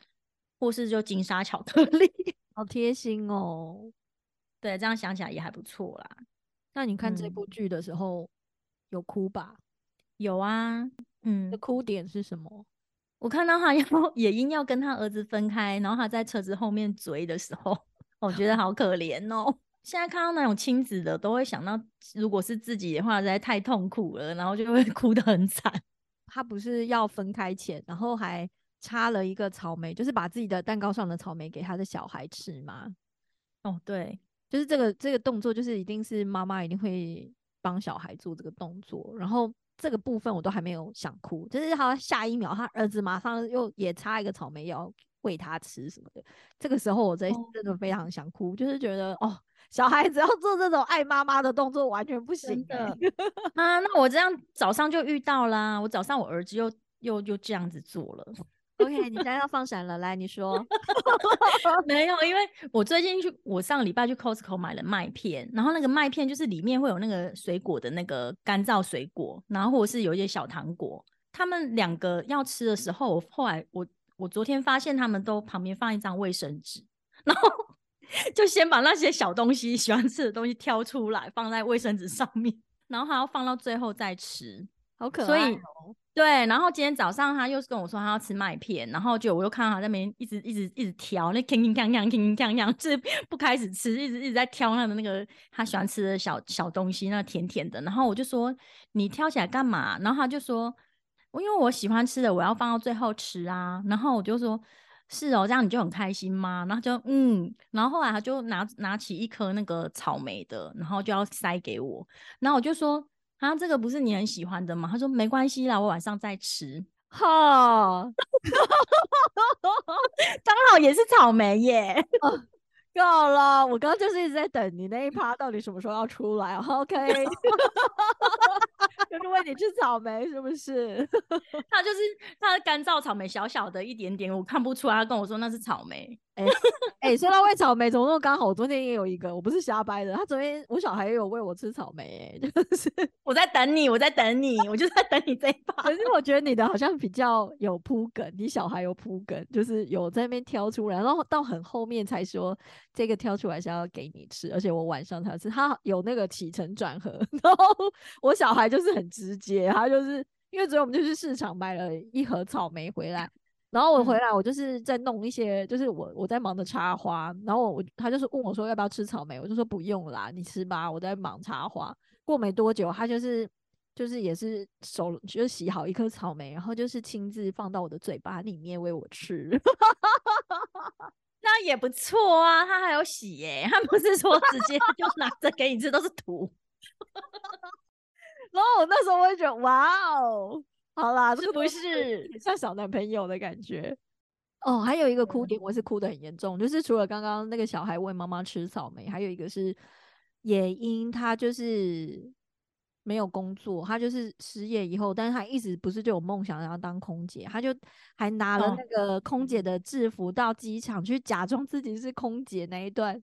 B: 或是就金沙巧克力，
A: 好贴心哦。
B: 对，这样想起来也还不错啦。
A: 那你看这部剧的时候有哭吧？
B: 有啊，嗯，
A: 的哭点是什么？
B: 我看到他要 野鹰要跟他儿子分开，然后他在车子后面追的时候，我觉得好可怜哦。现在看到那种亲子的，都会想到，如果是自己的话，实在太痛苦了，然后就会 哭得很惨。
A: 他不是要分开前，然后还插了一个草莓，就是把自己的蛋糕上的草莓给他的小孩吃吗？
B: 哦，对，
A: 就是这个这个动作，就是一定是妈妈一定会帮小孩做这个动作，然后。这个部分我都还没有想哭，就是他下一秒他儿子马上又也插一个草莓要喂他吃什么的，这个时候我真真的非常想哭，就是觉得哦，小孩子要做这种爱妈妈的动作完全不行
B: 的啊！那我这样早上就遇到啦，我早上我儿子又又又这样子做了。
A: OK，你现在要放闪了，来你说。
B: 没有，因为我最近去，我上个礼拜去 Costco 买了麦片，然后那个麦片就是里面会有那个水果的那个干燥水果，然后或者是有一些小糖果。他们两个要吃的时候，我后来我我昨天发现他们都旁边放一张卫生纸，然后 就先把那些小东西喜欢吃的东西挑出来放在卫生纸上面，然后还要放到最后再吃，
A: 好可爱哦。
B: 对，然后今天早上他又是跟我说他要吃麦片，然后就我又看到他在那边一直一直一直挑，那铿铿锵锵铿铿锵锵，就是不开始吃，一直一直在挑他的那个他喜欢吃的小小东西，那甜甜的。然后我就说你挑起来干嘛？然后他就说我因为我喜欢吃的，我要放到最后吃啊。然后我就说是哦，这样你就很开心吗？然后就嗯，然后后来他就拿拿起一颗那个草莓的，然后就要塞给我，然后我就说。啊，这个不是你很喜欢的吗？他说没关系啦，我晚上再吃。
A: 哈，
B: 刚好也是草莓耶。
A: 够了，我刚刚就是一直在等你那一趴到底什么时候要出来。OK，就是为你吃草莓，是不是？
B: 他就是他的干燥草莓，小小的一点点，我看不出来。他跟我说那是草莓，
A: 哎哎，说到喂草莓，怎么那么刚好？我昨天也有一个，我不是瞎掰的。他昨天我小孩也有喂我吃草莓，哎，就是
B: 我在等你，我在等你，我就在等你这一把。
A: 可是我觉得你的好像比较有铺梗，你小孩有铺梗，就是有在那边挑出来，然后到很后面才说这个挑出来是要给你吃，而且我晚上才吃，他有那个起承转合。然后我小孩就是很直接，他就是因为昨天我们就去市场买了一盒草莓回来。然后我回来，我就是在弄一些，就是我我在忙着插花，然后我他就是问我说要不要吃草莓，我就说不用啦，你吃吧，我在忙插花。过没多久，他就是就是也是手就洗好一颗草莓，然后就是亲自放到我的嘴巴里面喂我吃，
B: 那也不错啊，他还有洗耶，他不是说直接就拿着给你吃都是土。
A: 然后我那时候我就觉得哇哦。好啦，
B: 是不是
A: 像小男朋友的感觉？哦，还有一个哭点，我是哭的很严重，就是除了刚刚那个小孩喂妈妈吃草莓，还有一个是野樱，他就是没有工作，他就是失业以后，但是他一直不是就有梦想要当空姐，他就还拿了那个空姐的制服到机场去假装自己是空姐那一段，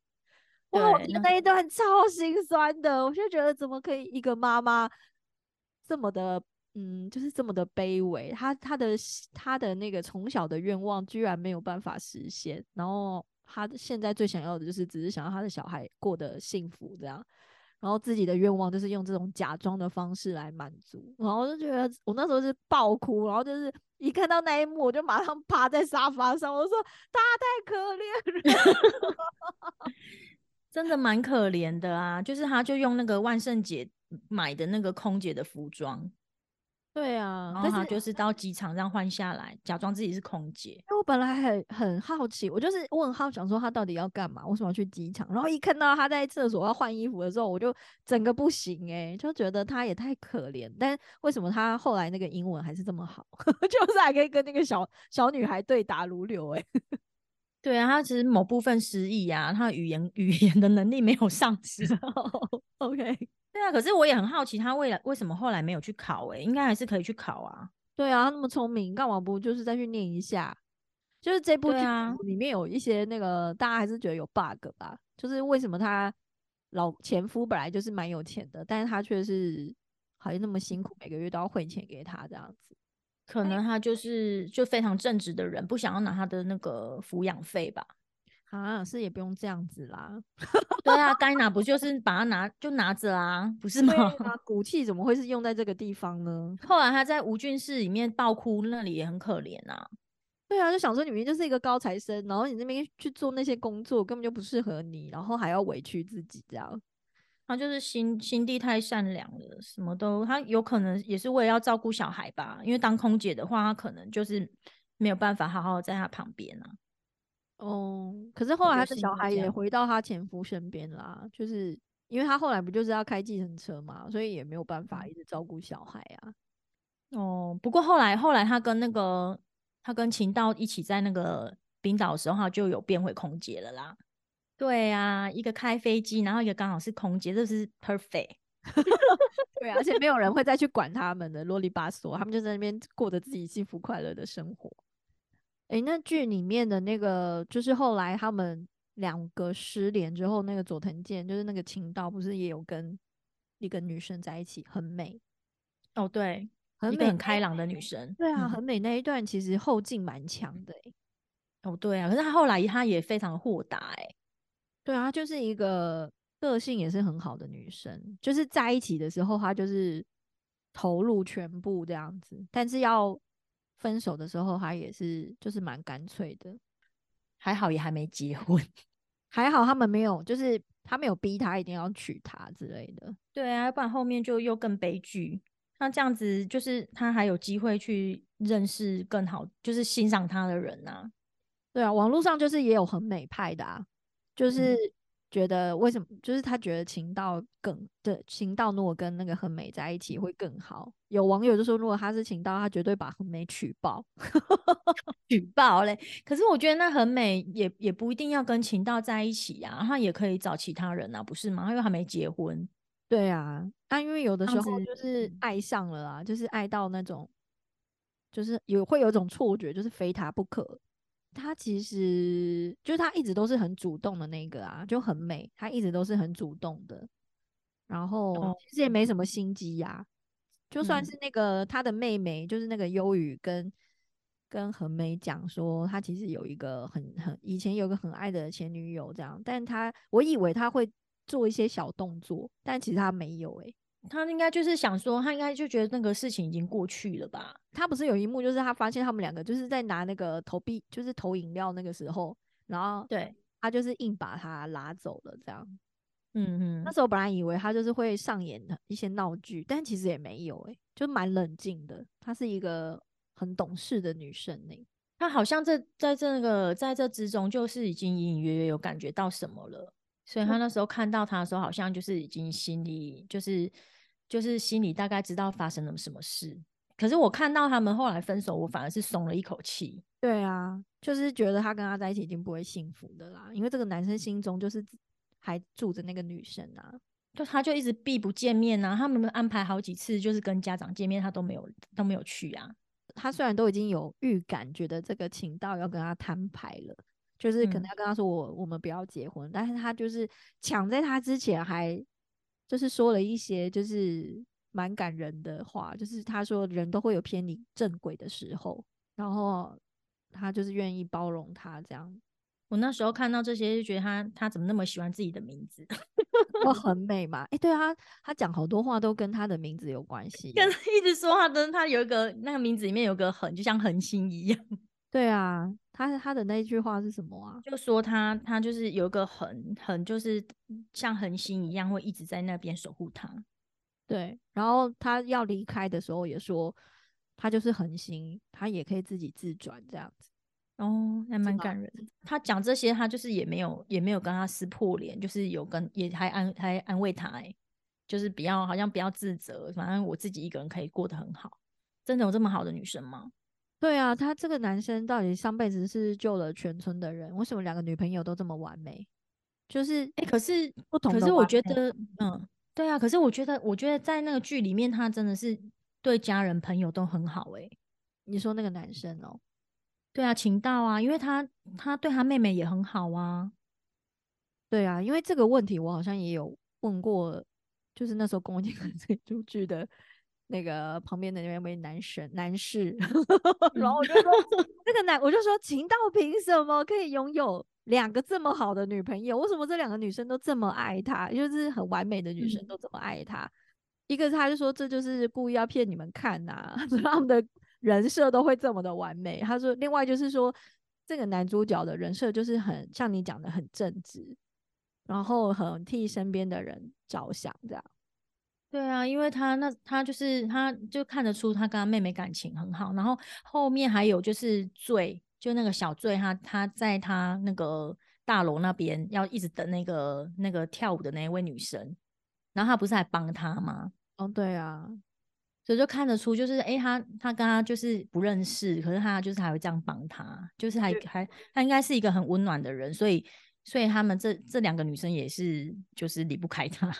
A: 哇，我觉得那一段超心酸的，我就觉得怎么可以一个妈妈这么的。嗯，就是这么的卑微，他他的他的那个从小的愿望居然没有办法实现，然后他现在最想要的就是只是想要他的小孩过得幸福这样，然后自己的愿望就是用这种假装的方式来满足，然后我就觉得我那时候是爆哭，然后就是一看到那一幕，我就马上 趴在沙发上，我说他太可怜了，
B: 真的蛮可怜的啊，就是他就用那个万圣节买的那个空姐的服装。
A: 对啊，
B: 然后他就是到机场这样换下来，假装自己是空姐。
A: 因为我本来很很好奇，我就是我很好想说他到底要干嘛，为什么要去机场？然后一看到他在厕所要换衣服的时候，我就整个不行哎，就觉得他也太可怜。但为什么他后来那个英文还是这么好，就是还可以跟那个小小女孩对答如流哎？
B: 对啊，他其实某部分失忆啊，他语言语言的能力没有丧失。
A: OK。
B: 对啊，可是我也很好奇，他未来为什么后来没有去考？哎，应该还是可以去考啊。
A: 对啊，他那么聪明，干嘛不就是再去念一下？就是这部剧里面有一些那个大家还是觉得有 bug 吧？就是为什么他老前夫本来就是蛮有钱的，但是他却是好像那么辛苦，每个月都要汇钱给他这样子。
B: 可能他就是就非常正直的人，不想要拿他的那个抚养费吧。
A: 啊，是也不用这样子啦。
B: 对啊，该拿不就是把它拿就拿着啊，不是吗？
A: 骨气怎么会是用在这个地方呢？
B: 后来他在吴俊室里面爆哭，那里也很可怜啊。
A: 对啊，就想说你明明就是一个高材生，然后你那边去做那些工作根本就不适合你，然后还要委屈自己这样。
B: 他就是心心地太善良了，什么都他有可能也是为了要照顾小孩吧，因为当空姐的话，他可能就是没有办法好好在他旁边啊。
A: 哦，可是后来他的小孩也回到他前夫身边啦，就是因为他后来不就是要开计程车嘛，所以也没有办法一直照顾小孩啊。
B: 哦，不过后来后来他跟那个他跟秦道一起在那个冰岛的时候，他就有变回空姐了啦。对啊，一个开飞机，然后一个刚好是空姐，这是 perfect。
A: 对，而且没有人会再去管他们的啰里吧嗦，他们就在那边过着自己幸福快乐的生活。哎，那剧里面的那个，就是后来他们两个失联之后，那个佐藤健，就是那个情道，不是也有跟一个女生在一起，很美。
B: 哦，对，很美，很开朗的女生。
A: 对啊，很美那一段其实后劲蛮强的。
B: 哦，对啊，可是他后来他也非常豁达。哎，
A: 对啊，就是一个个性也是很好的女生，就是在一起的时候，她就是投入全部这样子，但是要。分手的时候，他也是就是蛮干脆的，
B: 还好也还没结婚，
A: 还好他们没有，就是他没有逼他一定要娶她之类的。
B: 对啊，不然后面就又更悲剧。那这样子就是他还有机会去认识更好，就是欣赏他的人呐。
A: 对啊，网络上就是也有很美派的啊，就是。觉得为什么？就是他觉得情道更对情道，如果跟那个很美在一起会更好。有网友就说，如果他是情道，他绝对把很美娶爆，
B: 娶爆嘞。可是我觉得那很美也也不一定要跟情道在一起呀，他也可以找其他人啊，不是吗？因为还没结婚。
A: 对啊，但因为有的时候就是爱上了啊，就是爱到那种，就是有会有种错觉，就是非他不可。他其实就是他一直都是很主动的那个啊，就很美，他一直都是很主动的，然后其实也没什么心机呀。就算是那个他的妹妹，就是那个忧郁跟跟恒美讲说，他其实有一个很很以前有个很爱的前女友这样，但他我以为他会做一些小动作，但其实他没有诶。
B: 他应该就是想说，他应该就觉得那个事情已经过去了吧？
A: 他不是有一幕，就是他发现他们两个就是在拿那个投币，就是投饮料那个时候，然后
B: 对
A: 他就是硬把他拉走了，这样。
B: 嗯嗯，
A: 那时候本来以为他就是会上演的一些闹剧，但其实也没有，诶，就蛮冷静的。她是一个很懂事的女生呢。
B: 她好像这在这个在这之中，就是已经隐隐约约有感觉到什么了。所以他那时候看到他的时候，好像就是已经心里就是就是心里大概知道发生了什么事。可是我看到他们后来分手，我反而是松了一口气。
A: 对啊，就是觉得他跟他在一起已经不会幸福的啦，因为这个男生心中就是还住着那个女生啊，
B: 就他就一直避不见面啊。他们安排好几次就是跟家长见面，他都没有都没有去啊。
A: 他虽然都已经有预感，觉得这个情道要跟他摊牌了。就是可能要跟他说我我们不要结婚，但是他就是抢在他之前还就是说了一些就是蛮感人的话，就是他说人都会有偏离正轨的时候，然后他就是愿意包容他这样。
B: 我那时候看到这些就觉得他他怎么那么喜欢自己的名字，
A: 我 很美嘛？哎，对啊，他讲好多话都跟他的名字有关系，
B: 跟一直说他的他有一个那个名字里面有个恒，就像恒星一样。
A: 对啊，他他的那一句话是什么啊？
B: 就说他他就是有一个很很就是像恒星一样，会一直在那边守护他。
A: 对，然后他要离开的时候也说，他就是恒星，他也可以自己自转这样子。
B: 哦，还蛮感人。他讲这些，他就是也没有也没有跟他撕破脸，就是有跟也还安还安慰他，哎，就是不要好像不要自责，反正我自己一个人可以过得很好。真的有这么好的女生吗？
A: 对啊，他这个男生到底上辈子是救了全村的人？为什么两个女朋友都这么完美？就是
B: 哎，可是
A: 不同。
B: 可是我觉得，嗯，对啊。可是我觉得，我觉得在那个剧里面，他真的是对家人朋友都很好。哎，
A: 你说那个男生哦？
B: 对啊，情道啊，因为他他对他妹妹也很好啊。
A: 对啊，因为这个问题我好像也有问过，就是那时候跟我讲这出剧的。那个旁边的那位男神男士，然后我就说 那个男，我就说秦道凭什么可以拥有两个这么好的女朋友？为什么这两个女生都这么爱他？就是很完美的女生都这么爱他。一个他就说这就是故意要骗你们看呐，他们的人设都会这么的完美。他说另外就是说这个男主角的人设就是很像你讲的很正直，然后很替身边的人着想这样。
B: 对啊，因为他那他就是他就看得出他跟他妹妹感情很好，然后后面还有就是醉，就那个小醉，他他在他那个大楼那边要一直等那个那个跳舞的那一位女生，然后他不是还帮他吗？
A: 哦，对啊，
B: 所以就看得出就是哎，他他跟他就是不认识，可是他就是还会这样帮他，就是还还他应该是一个很温暖的人，所以所以他们这这两个女生也是就是离不开他。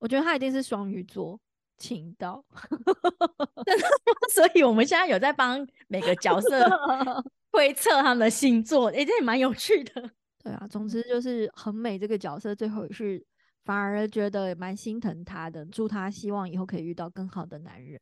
A: 我觉得他一定是双鱼座，情到，
B: 所以我们现在有在帮每个角色 推测他们的星座，哎，这也蛮有趣的。
A: 对啊，总之就是很美这个角色，最后也是反而觉得蛮心疼他的，祝他希望以后可以遇到更好的男人。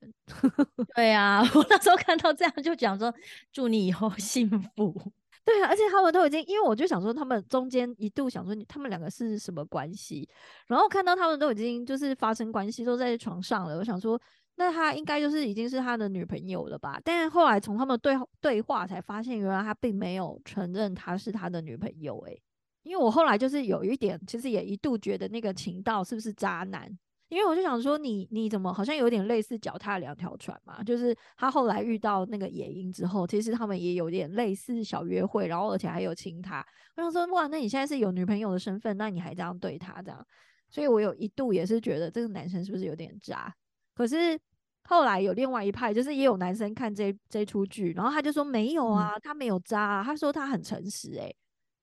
B: 对啊，我那时候看到这样就讲说，祝你以后幸福。
A: 对啊，而且他们都已经，因为我就想说，他们中间一度想说，他们两个是什么关系？然后看到他们都已经就是发生关系，都在床上了。我想说，那他应该就是已经是他的女朋友了吧？但是后来从他们对对话才发现，原来他并没有承认他是他的女朋友。诶，因为我后来就是有一点，其实也一度觉得那个情道是不是渣男？因为我就想说，你你怎么好像有点类似脚踏两条船嘛？就是他后来遇到那个野鹰之后，其实他们也有点类似小约会，然后而且还有亲他。我想说，哇，那你现在是有女朋友的身份，那你还这样对他这样？所以我有一度也是觉得这个男生是不是有点渣？可是后来有另外一派，就是也有男生看这这出剧，然后他就说没有啊，他没有渣，啊，他说他很诚实，诶，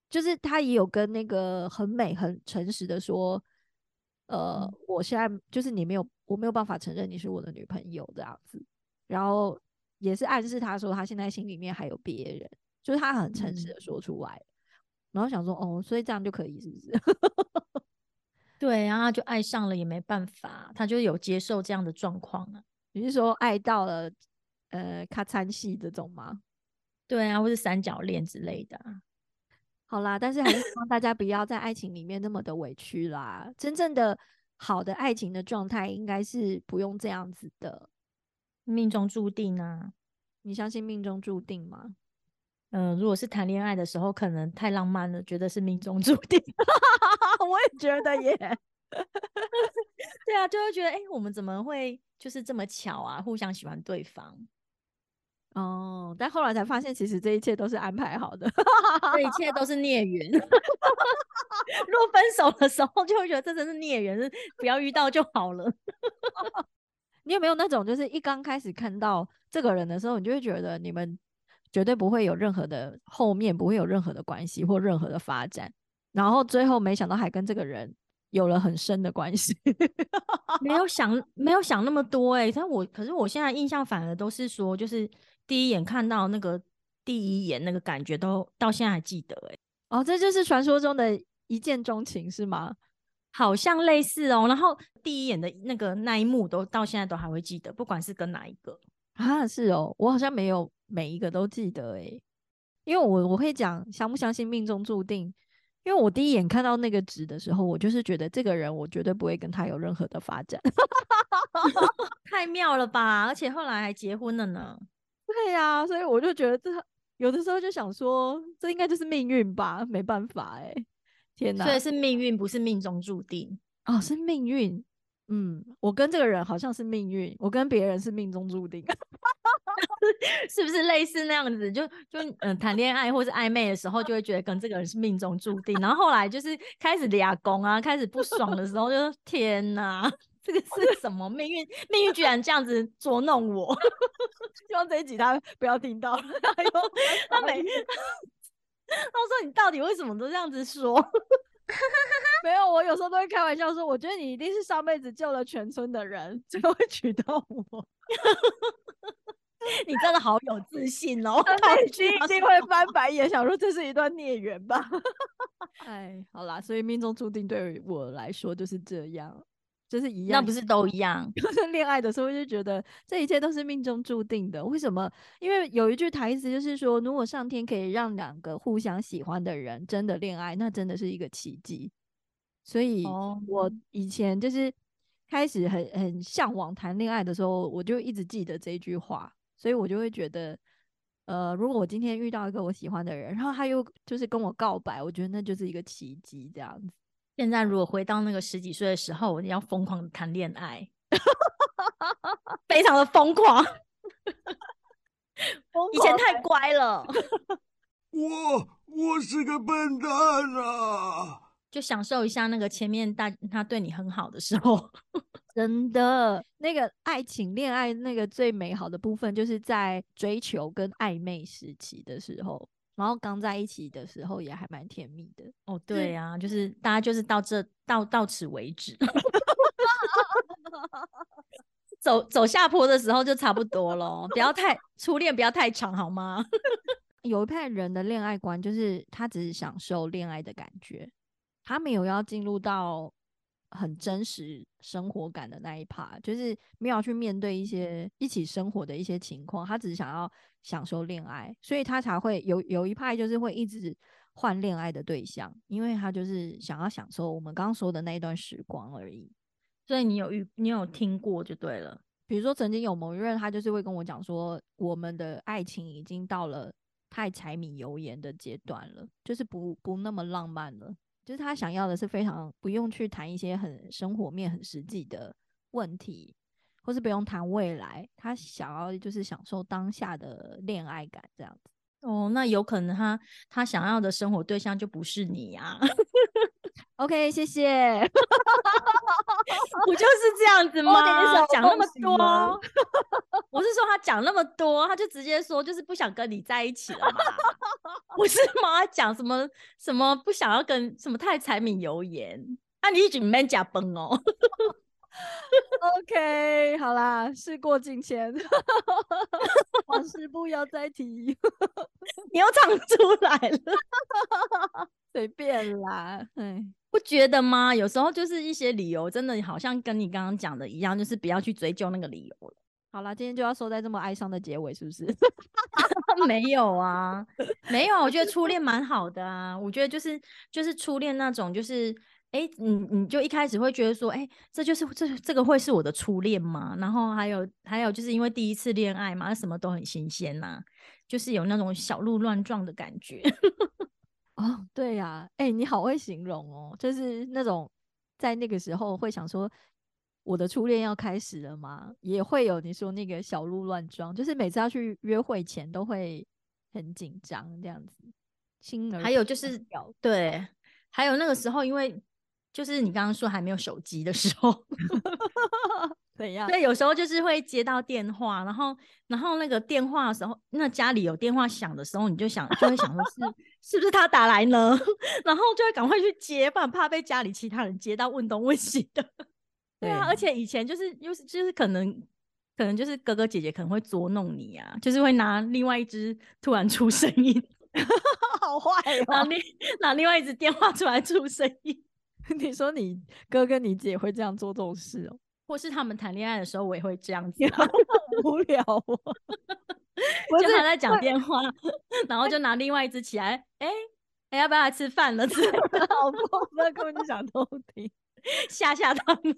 A: 就是他也有跟那个很美很诚实的说。呃，我现在就是你没有，我没有办法承认你是我的女朋友这样子，然后也是暗示他说他现在心里面还有别人，就是他很诚实的说出来，然后想说哦，所以这样就可以是不是？
B: 对啊，就爱上了也没办法，他就有接受这样的状况啊。
A: 你是说爱到了呃咔嚓戏这种吗？
B: 对啊，或是三角恋之类的。
A: 好啦，但是还是希望大家不要在爱情里面那么的委屈啦。真正的好的爱情的状态，应该是不用这样子的，
B: 命中注定啊。
A: 你相信命中注定吗？
B: 嗯，如果是谈恋爱的时候，可能太浪漫了，觉得是命中注定。
A: 我也觉得耶。
B: 对啊，就会觉得哎，我们怎么会就是这么巧啊？互相喜欢对方。
A: 哦，但后来才发现，其实这一切都是安排好的，
B: 这一切都是孽缘。如果分手的时候，就会觉得这真是孽缘，不要遇到就好了。
A: 你有没有那种，就是一刚开始看到这个人的时候，你就会觉得你们绝对不会有任何的后面，不会有任何的关系或任何的发展，然后最后没想到还跟这个人有了很深的关系。
B: 没有想，没有想那么多哎。但我可是我现在印象反而都是说，就是第一眼看到那个第一眼那个感觉，都到现在还记得哎。
A: 哦，这就是传说中的一见钟情是吗？
B: 好像类似哦，然后第一眼的那个那一幕都到现在都还会记得，不管是跟哪一个。
A: 啊，是哦，我好像没有每一个都记得诶，因为我我会讲相不相信命中注定，因为我第一眼看到那个纸的时候，我就是觉得这个人我绝对不会跟他有任何的发展，
B: 太妙了吧，而且后来还结婚了呢，
A: 对呀，所以我就觉得这有的时候就想说，这应该就是命运吧，没办法诶。天哪！
B: 所以是命运，不是命中注定
A: 哦，是命运。嗯，我跟这个人好像是命运，我跟别人是命中注定，
B: 是不是类似那样子？就就嗯，谈恋爱或是暧昧的时候，就会觉得跟这个人是命中注定，然后后来就是开始俩攻啊，开始不爽的时候，就天哪，这个是什么命运？命运居然这样子捉弄我！
A: 希望这一集他不要听到。
B: 他每。他说：“你到底为什么都这样子说？
A: 没有，我有时候都会开玩笑说，我觉得你一定是上辈子救了全村的人，才会娶到我。
B: 你真的好有自信哦！
A: 一定一定会翻白眼，想说这是一段孽缘吧？哎，好啦，所以命中注定对于我来说就是这样。”就是一样，
B: 那不是都一样？
A: 就 是恋爱的时候就觉得这一切都是命中注定的。为什么？因为有一句台词就是说，如果上天可以让两个互相喜欢的人真的恋爱，那真的是一个奇迹。所以，我以前就是开始很很向往谈恋爱的时候，我就一直记得这句话。所以我就会觉得，呃，如果我今天遇到一个我喜欢的人，然后他又就是跟我告白，我觉得那就是一个奇迹，这样子。
B: 现在如果回到那个十几岁的时候，我要疯狂的谈恋爱，非常的疯狂。以前太乖了，
D: 我我是个笨蛋啊！
B: 就享受一下那个前面大他对你很好的时候，
A: 真的那个爱情恋爱那个最美好的部分，就是在追求跟暧昧时期的时候。然后刚在一起的时候也还蛮甜蜜的
B: 哦，对啊，就是大家就是到这到到此为止，走走下坡的时候就差不多了，不要太初恋不要太长好吗？
A: 有一派人的恋爱观就是他只是享受恋爱的感觉，他没有要进入到。很真实生活感的那一 part，就是没有去面对一些一起生活的一些情况，他只是想要享受恋爱，所以他才会有有一派就是会一直换恋爱的对象，因为他就是想要享受我们刚刚说的那一段时光而已。
B: 所以你有遇你有听过就对了，
A: 比如说曾经有某一任，他就是会跟我讲说，我们的爱情已经到了太柴米油盐的阶段了，就是不不那么浪漫了。就是他想要的是非常不用去谈一些很生活面、很实际的问题，或是不用谈未来，他想要就是享受当下的恋爱感这样子。
B: 哦，那有可能他他想要的生活对象就不是你呀。
A: OK，谢谢。
B: 不就是这样子吗？讲那么多，我是说他讲那么多，他就直接说就是不想跟你在一起了嘛？不是吗？讲什么什么不想要跟什么太柴米油盐？那你一直没假崩哦。
A: OK，好啦，事过境迁，往事不要再提。
B: 你又唱出来了，
A: 随便啦。哎，
B: 不觉得吗？有时候就是一些理由，真的好像跟你刚刚讲的一样，就是不要去追究那个理由了。
A: 好啦，今天就要收在这么哀伤的结尾，是不是？
B: 没有啊，没有。我觉得初恋蛮好的啊。我觉得就是就是初恋那种，就是哎，你你就一开始会觉得说，哎，这就是这这个会是我的初恋吗？然后还有还有就是因为第一次恋爱嘛，什么都很新鲜呐，就是有那种小鹿乱撞的感觉。
A: 哦，对呀，哎，你好会形容哦，就是那种在那个时候会想说。我的初恋要开始了吗？也会有你说那个小鹿乱撞，就是每次要去约会前都会很紧张这样子。心儿
B: 还有就是对，还有那个时候，因为就是你刚刚说还没有手机的时候，
A: 怎样？
B: 对，有时候就是会接到电话，然后然后那个电话的时候，那家里有电话响的时候，你就想就会想说是是不是他打来呢？然后就会赶快去接，不然怕被家里其他人接到问东问西的。对啊，而且以前就是又是就是可能可能就是哥哥姐姐可能会捉弄你啊，就是会拿另外一只突然出声音，
A: 好坏哦，
B: 拿另拿另外一只电话出来出声音。
A: 你说你哥跟你姐会这样做这种事哦，
B: 或是他们谈恋爱的时候，我也会这样子，
A: 无聊哦。
B: 就他在讲电话，然后就拿另外一只起来，哎哎，要不要来吃饭了？
A: 好过分，根本就想偷听。
B: 吓吓他们，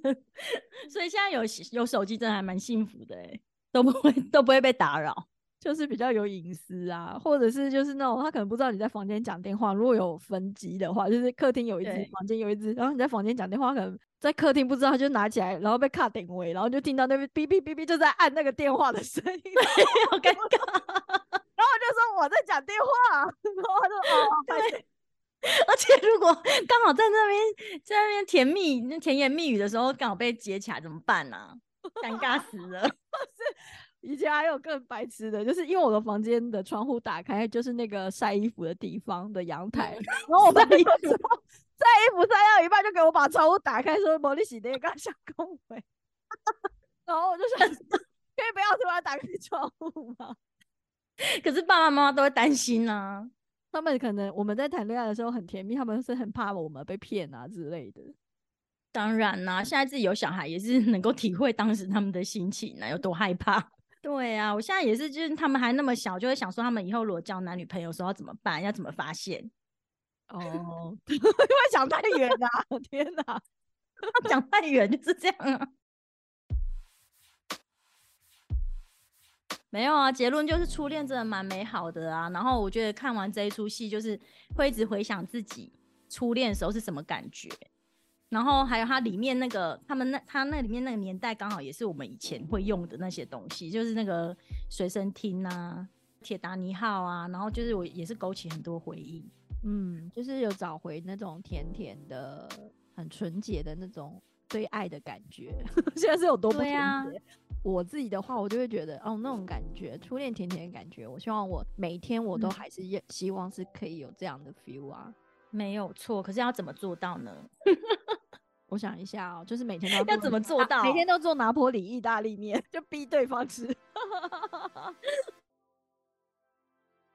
B: 所以现在有有手机真的还蛮幸福的哎，都不会都不会被打扰，
A: 就是比较有隐私啊，或者是就是那种他可能不知道你在房间讲电话，如果有分机的话，就是客厅有一只，房间有一只，然后你在房间讲电话，可能在客厅不知道他就拿起来，然后被卡定位，然后就听到那边哔哔哔哔就在按那个电话的声音，
B: 好尴尬，
A: 然后我就说我在讲电话，然后他就哦对。
B: 而且如果刚好在那边在那边甜蜜那甜言蜜语的时候，刚好被接起来怎么办呢？尴尬死了！是
A: 以前还有更白痴的，就是因为我的房间的窗户打开，就是那个晒衣服的地方的阳台，然后我晒衣服晒衣服晒到一半，就给我把窗户打开，说毛利洗的刚想恭维，然后我就想，可以不要突然打开窗户吗？
B: 可是爸爸妈妈都会担心啊。
A: 他们可能我们在谈恋爱的时候很甜蜜，他们是很怕我们被骗啊之类的。
B: 当然啦，现在自己有小孩也是能够体会当时他们的心情呢，有多害怕。对啊，我现在也是，就是他们还那么小，就会想说他们以后如果交男女朋友时候要怎么办，要怎么发现。
A: 哦，因为想太远了，天哪，
B: 讲太远就是这样啊。没有啊，结论就是初恋真的蛮美好的啊。然后我觉得看完这一出戏，就是会一直回想自己初恋的时候是什么感觉。然后还有它里面那个他们那他那里面那个年代刚好也是我们以前会用的那些东西，就是那个随身听啊、铁达尼号啊。然后就是我也是勾起很多回忆，
A: 嗯，就是有找回那种甜甜的、很纯洁的那种对爱的感觉。现在是有多不纯洁？我自己的话，我就会觉得，哦，那种感觉，初恋甜甜的感觉，我希望我每天我都还是希望是可以有这样的 feel 啊，
B: 没有错。可是要怎么做到呢？
A: 我想一下哦，就是每天都
B: 要怎么做到？
A: 每天都做拿破里意大利面，就逼对方吃。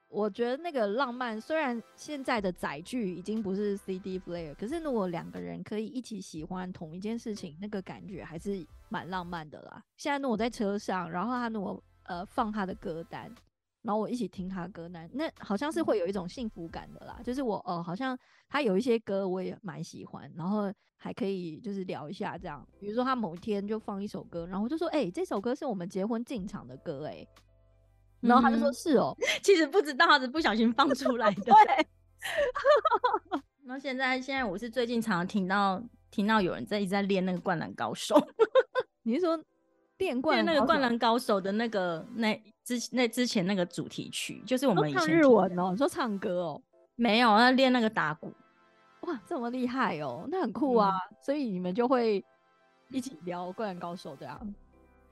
A: 我觉得那个浪漫，虽然现在的载具已经不是 CD player，可是如果两个人可以一起喜欢同一件事情，那个感觉还是蛮浪漫的啦。现在如果在车上，然后他如果呃放他的歌单，然后我一起听他歌那，那好像是会有一种幸福感的啦。就是我呃好像他有一些歌我也蛮喜欢，然后还可以就是聊一下这样。比如说他某一天就放一首歌，然后我就说，哎，这首歌是我们结婚进场的歌，哎。然后他就说：“是哦，
B: 其实不知道，他是不小心放出来的。”
A: 对。
B: 然后现在，现在我是最近常常听到听到有人在一直在练那个《灌篮高手》。
A: 你是说练灌
B: 那个《灌篮高手》的那个那之那之前那个主题曲，就是我们以前
A: 日文哦，你说唱歌哦？
B: 没有，那练那个打鼓。
A: 哇，这么厉害哦，那很酷啊！所以你们就会一起聊《灌篮高手》这样。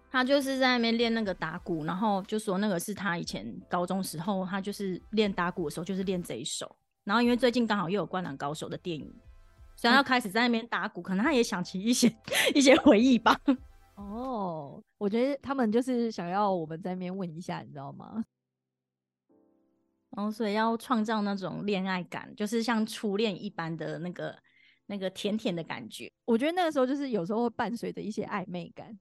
B: 他就是在那边练那个打鼓，然后就说那个是他以前高中时候，他就是练打鼓的时候就是练这一首。然后因为最近刚好又有《灌篮高手》的电影所以要开始在那边打鼓，可能他也想起一些 一些回忆吧。
A: 哦，我觉得他们就是想要我们在那边问一下，你知道吗？
B: 然 后所以要创造那种恋爱感，就是像初恋一般的那个那个甜甜的感觉。
A: 我觉得那个时候就是有时候会伴随着一些暧昧感。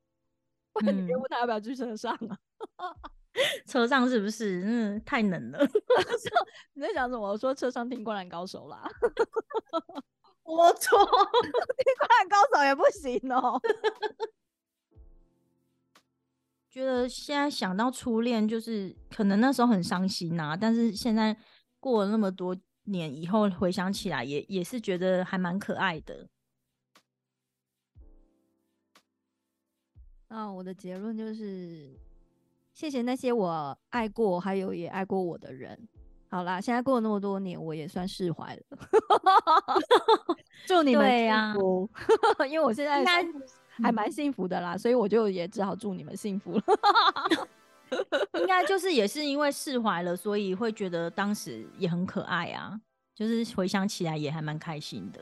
A: 你别问他要不要去车上啊？
B: 车上是不是？嗯，太冷了。
A: 你在想什么？我说车上听《灌篮高手》啦。
B: 我错，听《
A: 灌篮高手》也不行哦。
B: 觉得现在想到初恋，就是可能那时候很伤心呐。但是现在过了那么多年以后，回想起来，也也是觉得还蛮可爱的。
A: 那我的结论就是。谢谢那些我爱过，还有也爱过我的人。好啦，现在过了那么多年，我也算释怀了。祝你们幸福，因为我现在还蛮幸福的啦，所以我就也只好祝你们幸福了。
B: 应该就是也是因为释怀了，所以会觉得当时也很可爱啊，就是回想起来也还蛮开心的。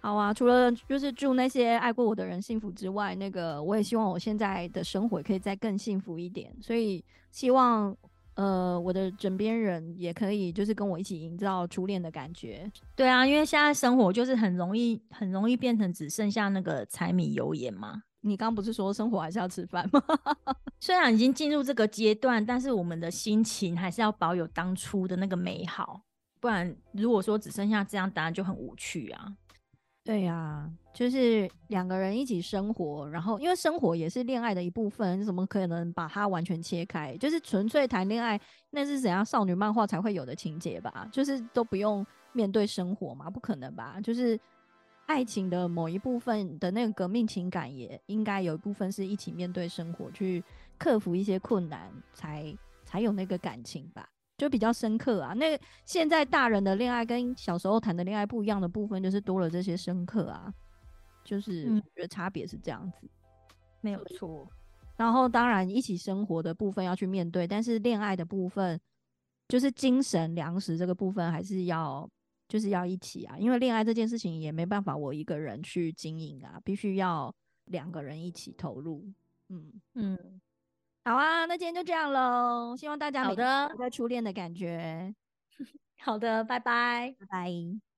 A: 好啊，除了就是祝那些爱过我的人幸福之外，那个我也希望我现在的生活可以再更幸福一点。所以希望呃我的枕边人也可以就是跟我一起营造初恋的感觉。
B: 对啊，因为现在生活就是很容易很容易变成只剩下那个柴米油盐嘛。
A: 你刚不是说生活还是要吃饭吗？
B: 虽然已经进入这个阶段，但是我们的心情还是要保有当初的那个美好，不然如果说只剩下这样，当然就很无趣啊。
A: 对呀，就是两个人一起生活，然后因为生活也是恋爱的一部分，怎么可能把它完全切开？就是纯粹谈恋爱，那是怎样少女漫画才会有的情节吧？就是都不用面对生活嘛？不可能吧？就是爱情的某一部分的那个革命情感，也应该有一部分是一起面对生活，去克服一些困难，才才有那个感情吧。就比较深刻啊。那现在大人的恋爱跟小时候谈的恋爱不一样的部分，就是多了这些深刻啊。就是我觉得差别是这样子，
B: 没有错。
A: 然后当然一起生活的部分要去面对，但是恋爱的部分，就是精神粮食这个部分还是要就是要一起啊。因为恋爱这件事情也没办法我一个人去经营啊，必须要两个人一起投入。嗯嗯。好啊，那今天就这样喽。希望大家
B: 好的
A: 在初恋的感觉。
B: 好的，拜拜，
A: 拜拜。